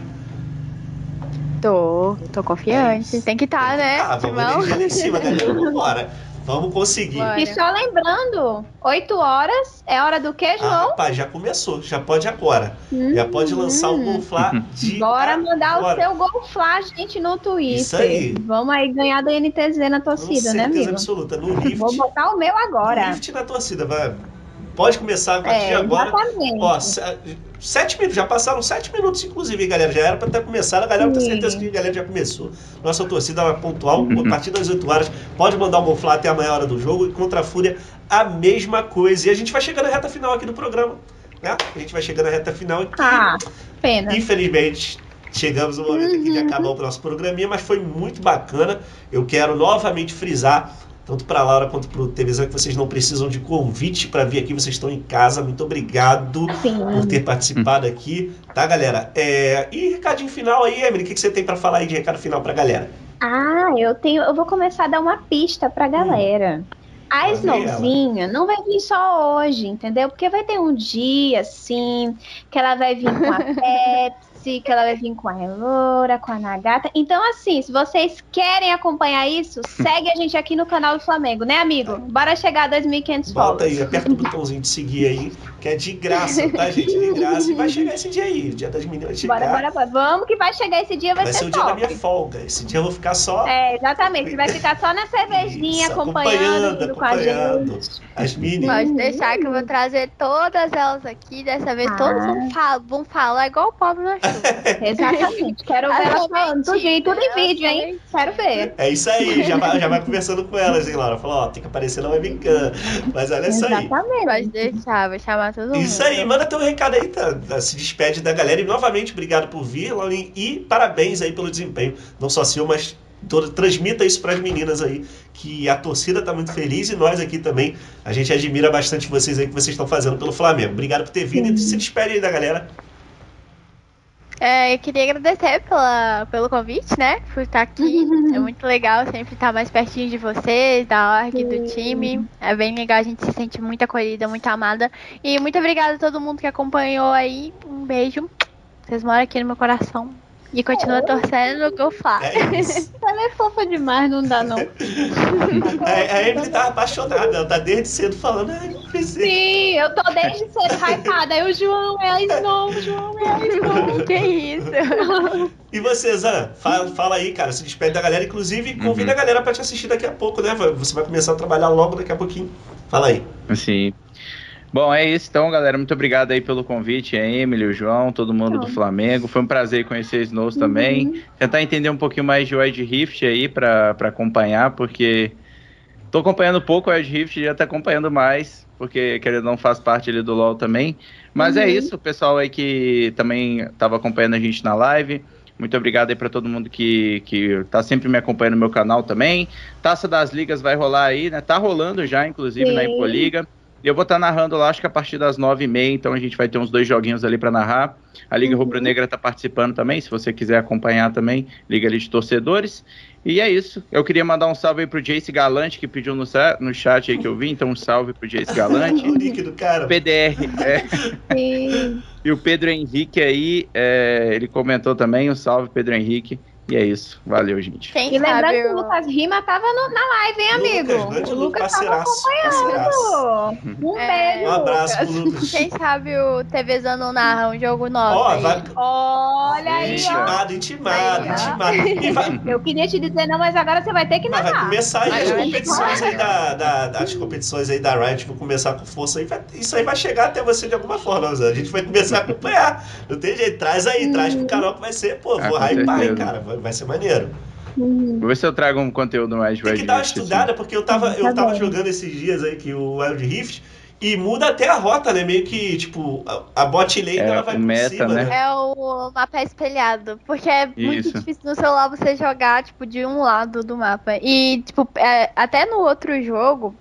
Tô, tô confiante. Tem que estar, né? Ah, vamos em cima, galera. Vambora. Vamos conseguir. Bora. E só lembrando, 8 horas é hora do que, Ah, João? rapaz, já começou. Já pode agora. Já pode lançar o Golflá de Bora mandar agora. o seu gol flash, gente, no Twitter. Isso aí. Vamos aí ganhar da NTZ na torcida, Com né, certeza amigo? absoluta. No lift. Vou botar o meu agora. Lift na torcida, vai. Pode começar a partir de É, agora. exatamente. Ó, se- sete minutos, já passaram sete minutos, inclusive, hein, galera. Já era pra ter começado, a galera tem certeza que a galera já começou. Nossa torcida é pontual, a partir das 8 horas, pode mandar o Golflá até a meia hora do jogo. E contra a Fúria, a mesma coisa. E a gente vai chegando na reta final aqui do programa. Né? A gente vai chegando na reta final e Ah, pena. Infelizmente, chegamos no momento aqui de acabar o nosso programinha, mas foi muito bacana. Eu quero novamente frisar, tanto para a Laura quanto para o TVzão, que vocês não precisam de convite para vir aqui, vocês estão em casa. Muito obrigado Sim. por ter participado aqui, tá, galera? É, E recadinho final aí, Emily, o que que você tem para falar aí de recado final para a galera? Ah, eu tenho. Eu vou começar a dar uma pista pra galera. A Snowzinha não vai vir só hoje, entendeu? Porque vai ter um dia, assim, que ela vai vir com a Pepsi que ela vai vir com a Elora, com a Nagata. Então, assim, se vocês querem acompanhar isso, segue a gente aqui no canal do Flamengo, né, amigo? Bora chegar a 2.500 Bota aí, aperta o botãozinho de seguir aí, que é de graça, tá, gente? De graça. E vai chegar esse dia aí, o dia das meninas chegar. Bora, bora, bora. Vamos que vai chegar esse dia, vai, vai ser, ser o dia da minha folga. Esse dia eu vou ficar só. É, exatamente. Você vai ficar só na cervejinha, isso, acompanhando, acompanhando, acompanhando com a gente. As meninas. Pode deixar que eu vou trazer todas elas aqui. Dessa vez ah. todos vão, fal vão falar igual o pobre no Exatamente. Quero ver elas falando tudo, tudo em vídeo, hein? Quero ver. É isso aí, já vai, já vai conversando com elas, hein, Laura? Falou, ó, tem que aparecer na webcam. Mas olha isso aí. Exatamente. Pode deixar, vou chamar todo mundo. Isso aí, manda teu recado aí, tá? Se despede da galera. E novamente, obrigado por vir, Laurinha. E parabéns aí pelo desempenho. Não só seu, mas Toda, transmita isso para as meninas aí, que a torcida está muito feliz e nós aqui também. A gente admira bastante vocês aí que vocês estão fazendo pelo Flamengo. Obrigado por ter vindo Sim. e se despede aí da galera. É, eu queria agradecer pela, pelo convite, né? Por estar aqui. É muito legal sempre estar mais pertinho de vocês, da org, do time. É bem legal, a gente se sente muito acolhida, muito amada. E muito obrigada a todo mundo que acompanhou aí. Um beijo. Vocês moram aqui no meu coração. E continua torcendo no Go Fly. É ela é fofa demais, não dá não. É, a Emily tá apaixonada, ela tá desde cedo falando, ai, não precisa. Sim, eu tô desde cedo hypada. Aí o João é a Snow, o João é a Snow. que isso? E você, Zan, fala, fala aí, cara, se despede da galera. Inclusive, convida uhum. a galera pra te assistir daqui a pouco, né? Você vai começar a trabalhar logo daqui a pouquinho. Fala aí. Sim. Bom, é isso então, galera. Muito obrigado aí pelo convite, a Emily, o João, todo mundo do Flamengo. Foi um prazer conhecer Snows uhum. também. Tentar entender um pouquinho mais de Wide Rift aí para acompanhar, porque tô acompanhando pouco o Wide Rift, já tá acompanhando mais, porque querendo não faz parte ali do LoL também. Mas é uhum. é isso, o pessoal aí que também tava acompanhando a gente na live. Muito obrigado aí para todo mundo que, que tá sempre me acompanhando no meu canal também. Taça das Ligas vai rolar aí, né? Tá rolando já, inclusive, Sim. na Impoliga. Eu vou estar tá narrando lá, acho que a partir das nove e meia, então a gente vai ter uns dois joguinhos ali para narrar. A Liga uhum. Rubro Negra está participando também, se você quiser acompanhar também, Liga ali de Torcedores. E é isso. Eu queria mandar um salve aí pro Jace Galante, que pediu no, no chat aí que eu vi, então um salve pro Jace Galante. o nick do cara. PDR, é. e o Pedro Henrique aí, é, ele comentou também, um salve, Pedro Henrique. E é isso. Valeu, gente. Quem e lembrando que o Lucas Rima tava no, na live, hein, amigo? Lucas, o Lucas tava acompanhando. Um é, beijo. Um abraço pro Lucas. Quem sabe o TV Zano narra um jogo novo. Oh, vai... Olha aí. Intimado, intimado, intimado. Vai... Eu queria te dizer, não, mas agora você vai ter que narrar. Vai começar aí as competições aí da, da, as competições aí da Riot vão começar com força aí. Isso aí vai chegar até você de alguma forma, Zé. A gente vai começar a acompanhar. Não tem jeito. Traz aí, traz pro canal que vai ser, pô, vou ah, hypar, cara. Vai vai ser maneiro. Vou ver se eu trago um conteúdo mais Tem que dar uma estudada, porque eu tava, eu tava jogando esses dias aí que o Wild Rift. E muda até a rota, né? Meio que, tipo, a, a bot lane é, ela vai meta, cima, né? É o mapa espelhado. Porque é Isso. muito difícil no celular você jogar, tipo, de um lado do mapa. E, tipo, é, até no outro jogo,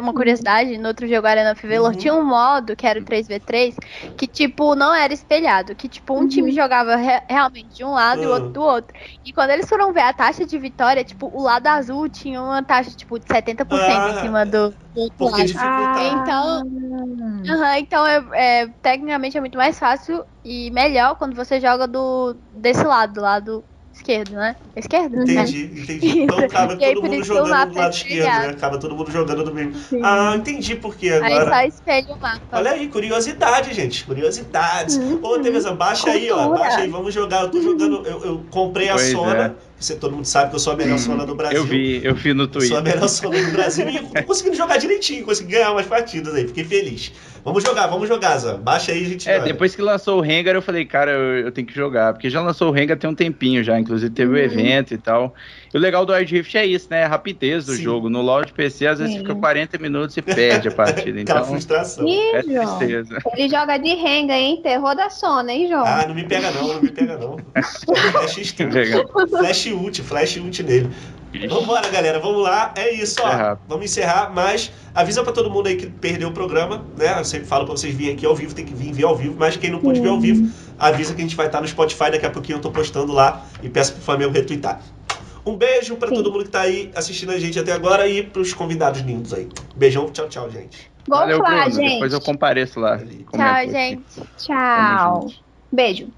uma curiosidade, no outro jogo Arena of Valor uhum. tinha um modo, que era o 3v3, que, tipo, não era espelhado. Que, tipo, um uhum. time jogava re realmente de um lado uhum. e o outro do outro. E quando eles foram ver a taxa de vitória, tipo, o lado azul tinha uma taxa, tipo, de 70% ah, em cima do, do outro lado. Ah. Então, uhum, então é, é, tecnicamente é muito mais fácil e melhor quando você joga do desse lado, do lado esquerdo, né? Esquerdo? Entendi, né? entendi. Então acaba todo mundo jogando do lado esquerdo, né? Acaba todo mundo jogando do mesmo. Sim. Ah, entendi porque agora. Aí só espelha o mapa. Olha aí, curiosidade, gente. Curiosidades. Uhum. Ô, Teresa, baixa Cultura. aí, ó. Baixa aí, vamos jogar. Eu tô jogando. Eu, eu comprei a pois Sona. É. Você, todo mundo sabe que eu sou a melhor Sona do Brasil. Eu vi, eu vi no Twitter. Sou a melhor Sona do Brasil e tô conseguindo jogar direitinho, consegui ganhar umas partidas aí, fiquei feliz. Vamos jogar, vamos jogar, Zan. Baixa aí a gente. É, joga. depois que lançou o Rengar, eu falei, cara, eu, eu, tenho que jogar. Porque já lançou o Rengar tem um tempinho já, inclusive teve o uhum. um evento e tal. E o legal do Wild Rift é isso, né? A rapidez do Sim. jogo. No LoL de PC, às vezes Sim. fica 40 minutos e perde a partida. Então, frustração. Ih, é tristeza. Ele joga de renga, hein? Terror da Sona, hein, João? Ah, não me pega não, não me pega não. flash, flash ult, flash ult nele. Vambora, galera, vamos lá. É isso, ó. Vamos encerrar, mas avisa para todo mundo aí que perdeu o programa, né? Eu sempre falo para vocês virem aqui ao vivo, tem que vir ver ao vivo, mas quem não pôde ver ao vivo, avisa que a gente vai estar no Spotify, daqui a pouquinho eu tô postando lá e peço pro Flamengo retweetar. Um beijo para todo mundo que tá aí assistindo a gente até agora e pros convidados lindos aí. Beijão, tchau, tchau, gente. Vou Valeu, falar, Bruno. gente. Depois eu compareço lá. Tchau, gente. Tchau. Beijo.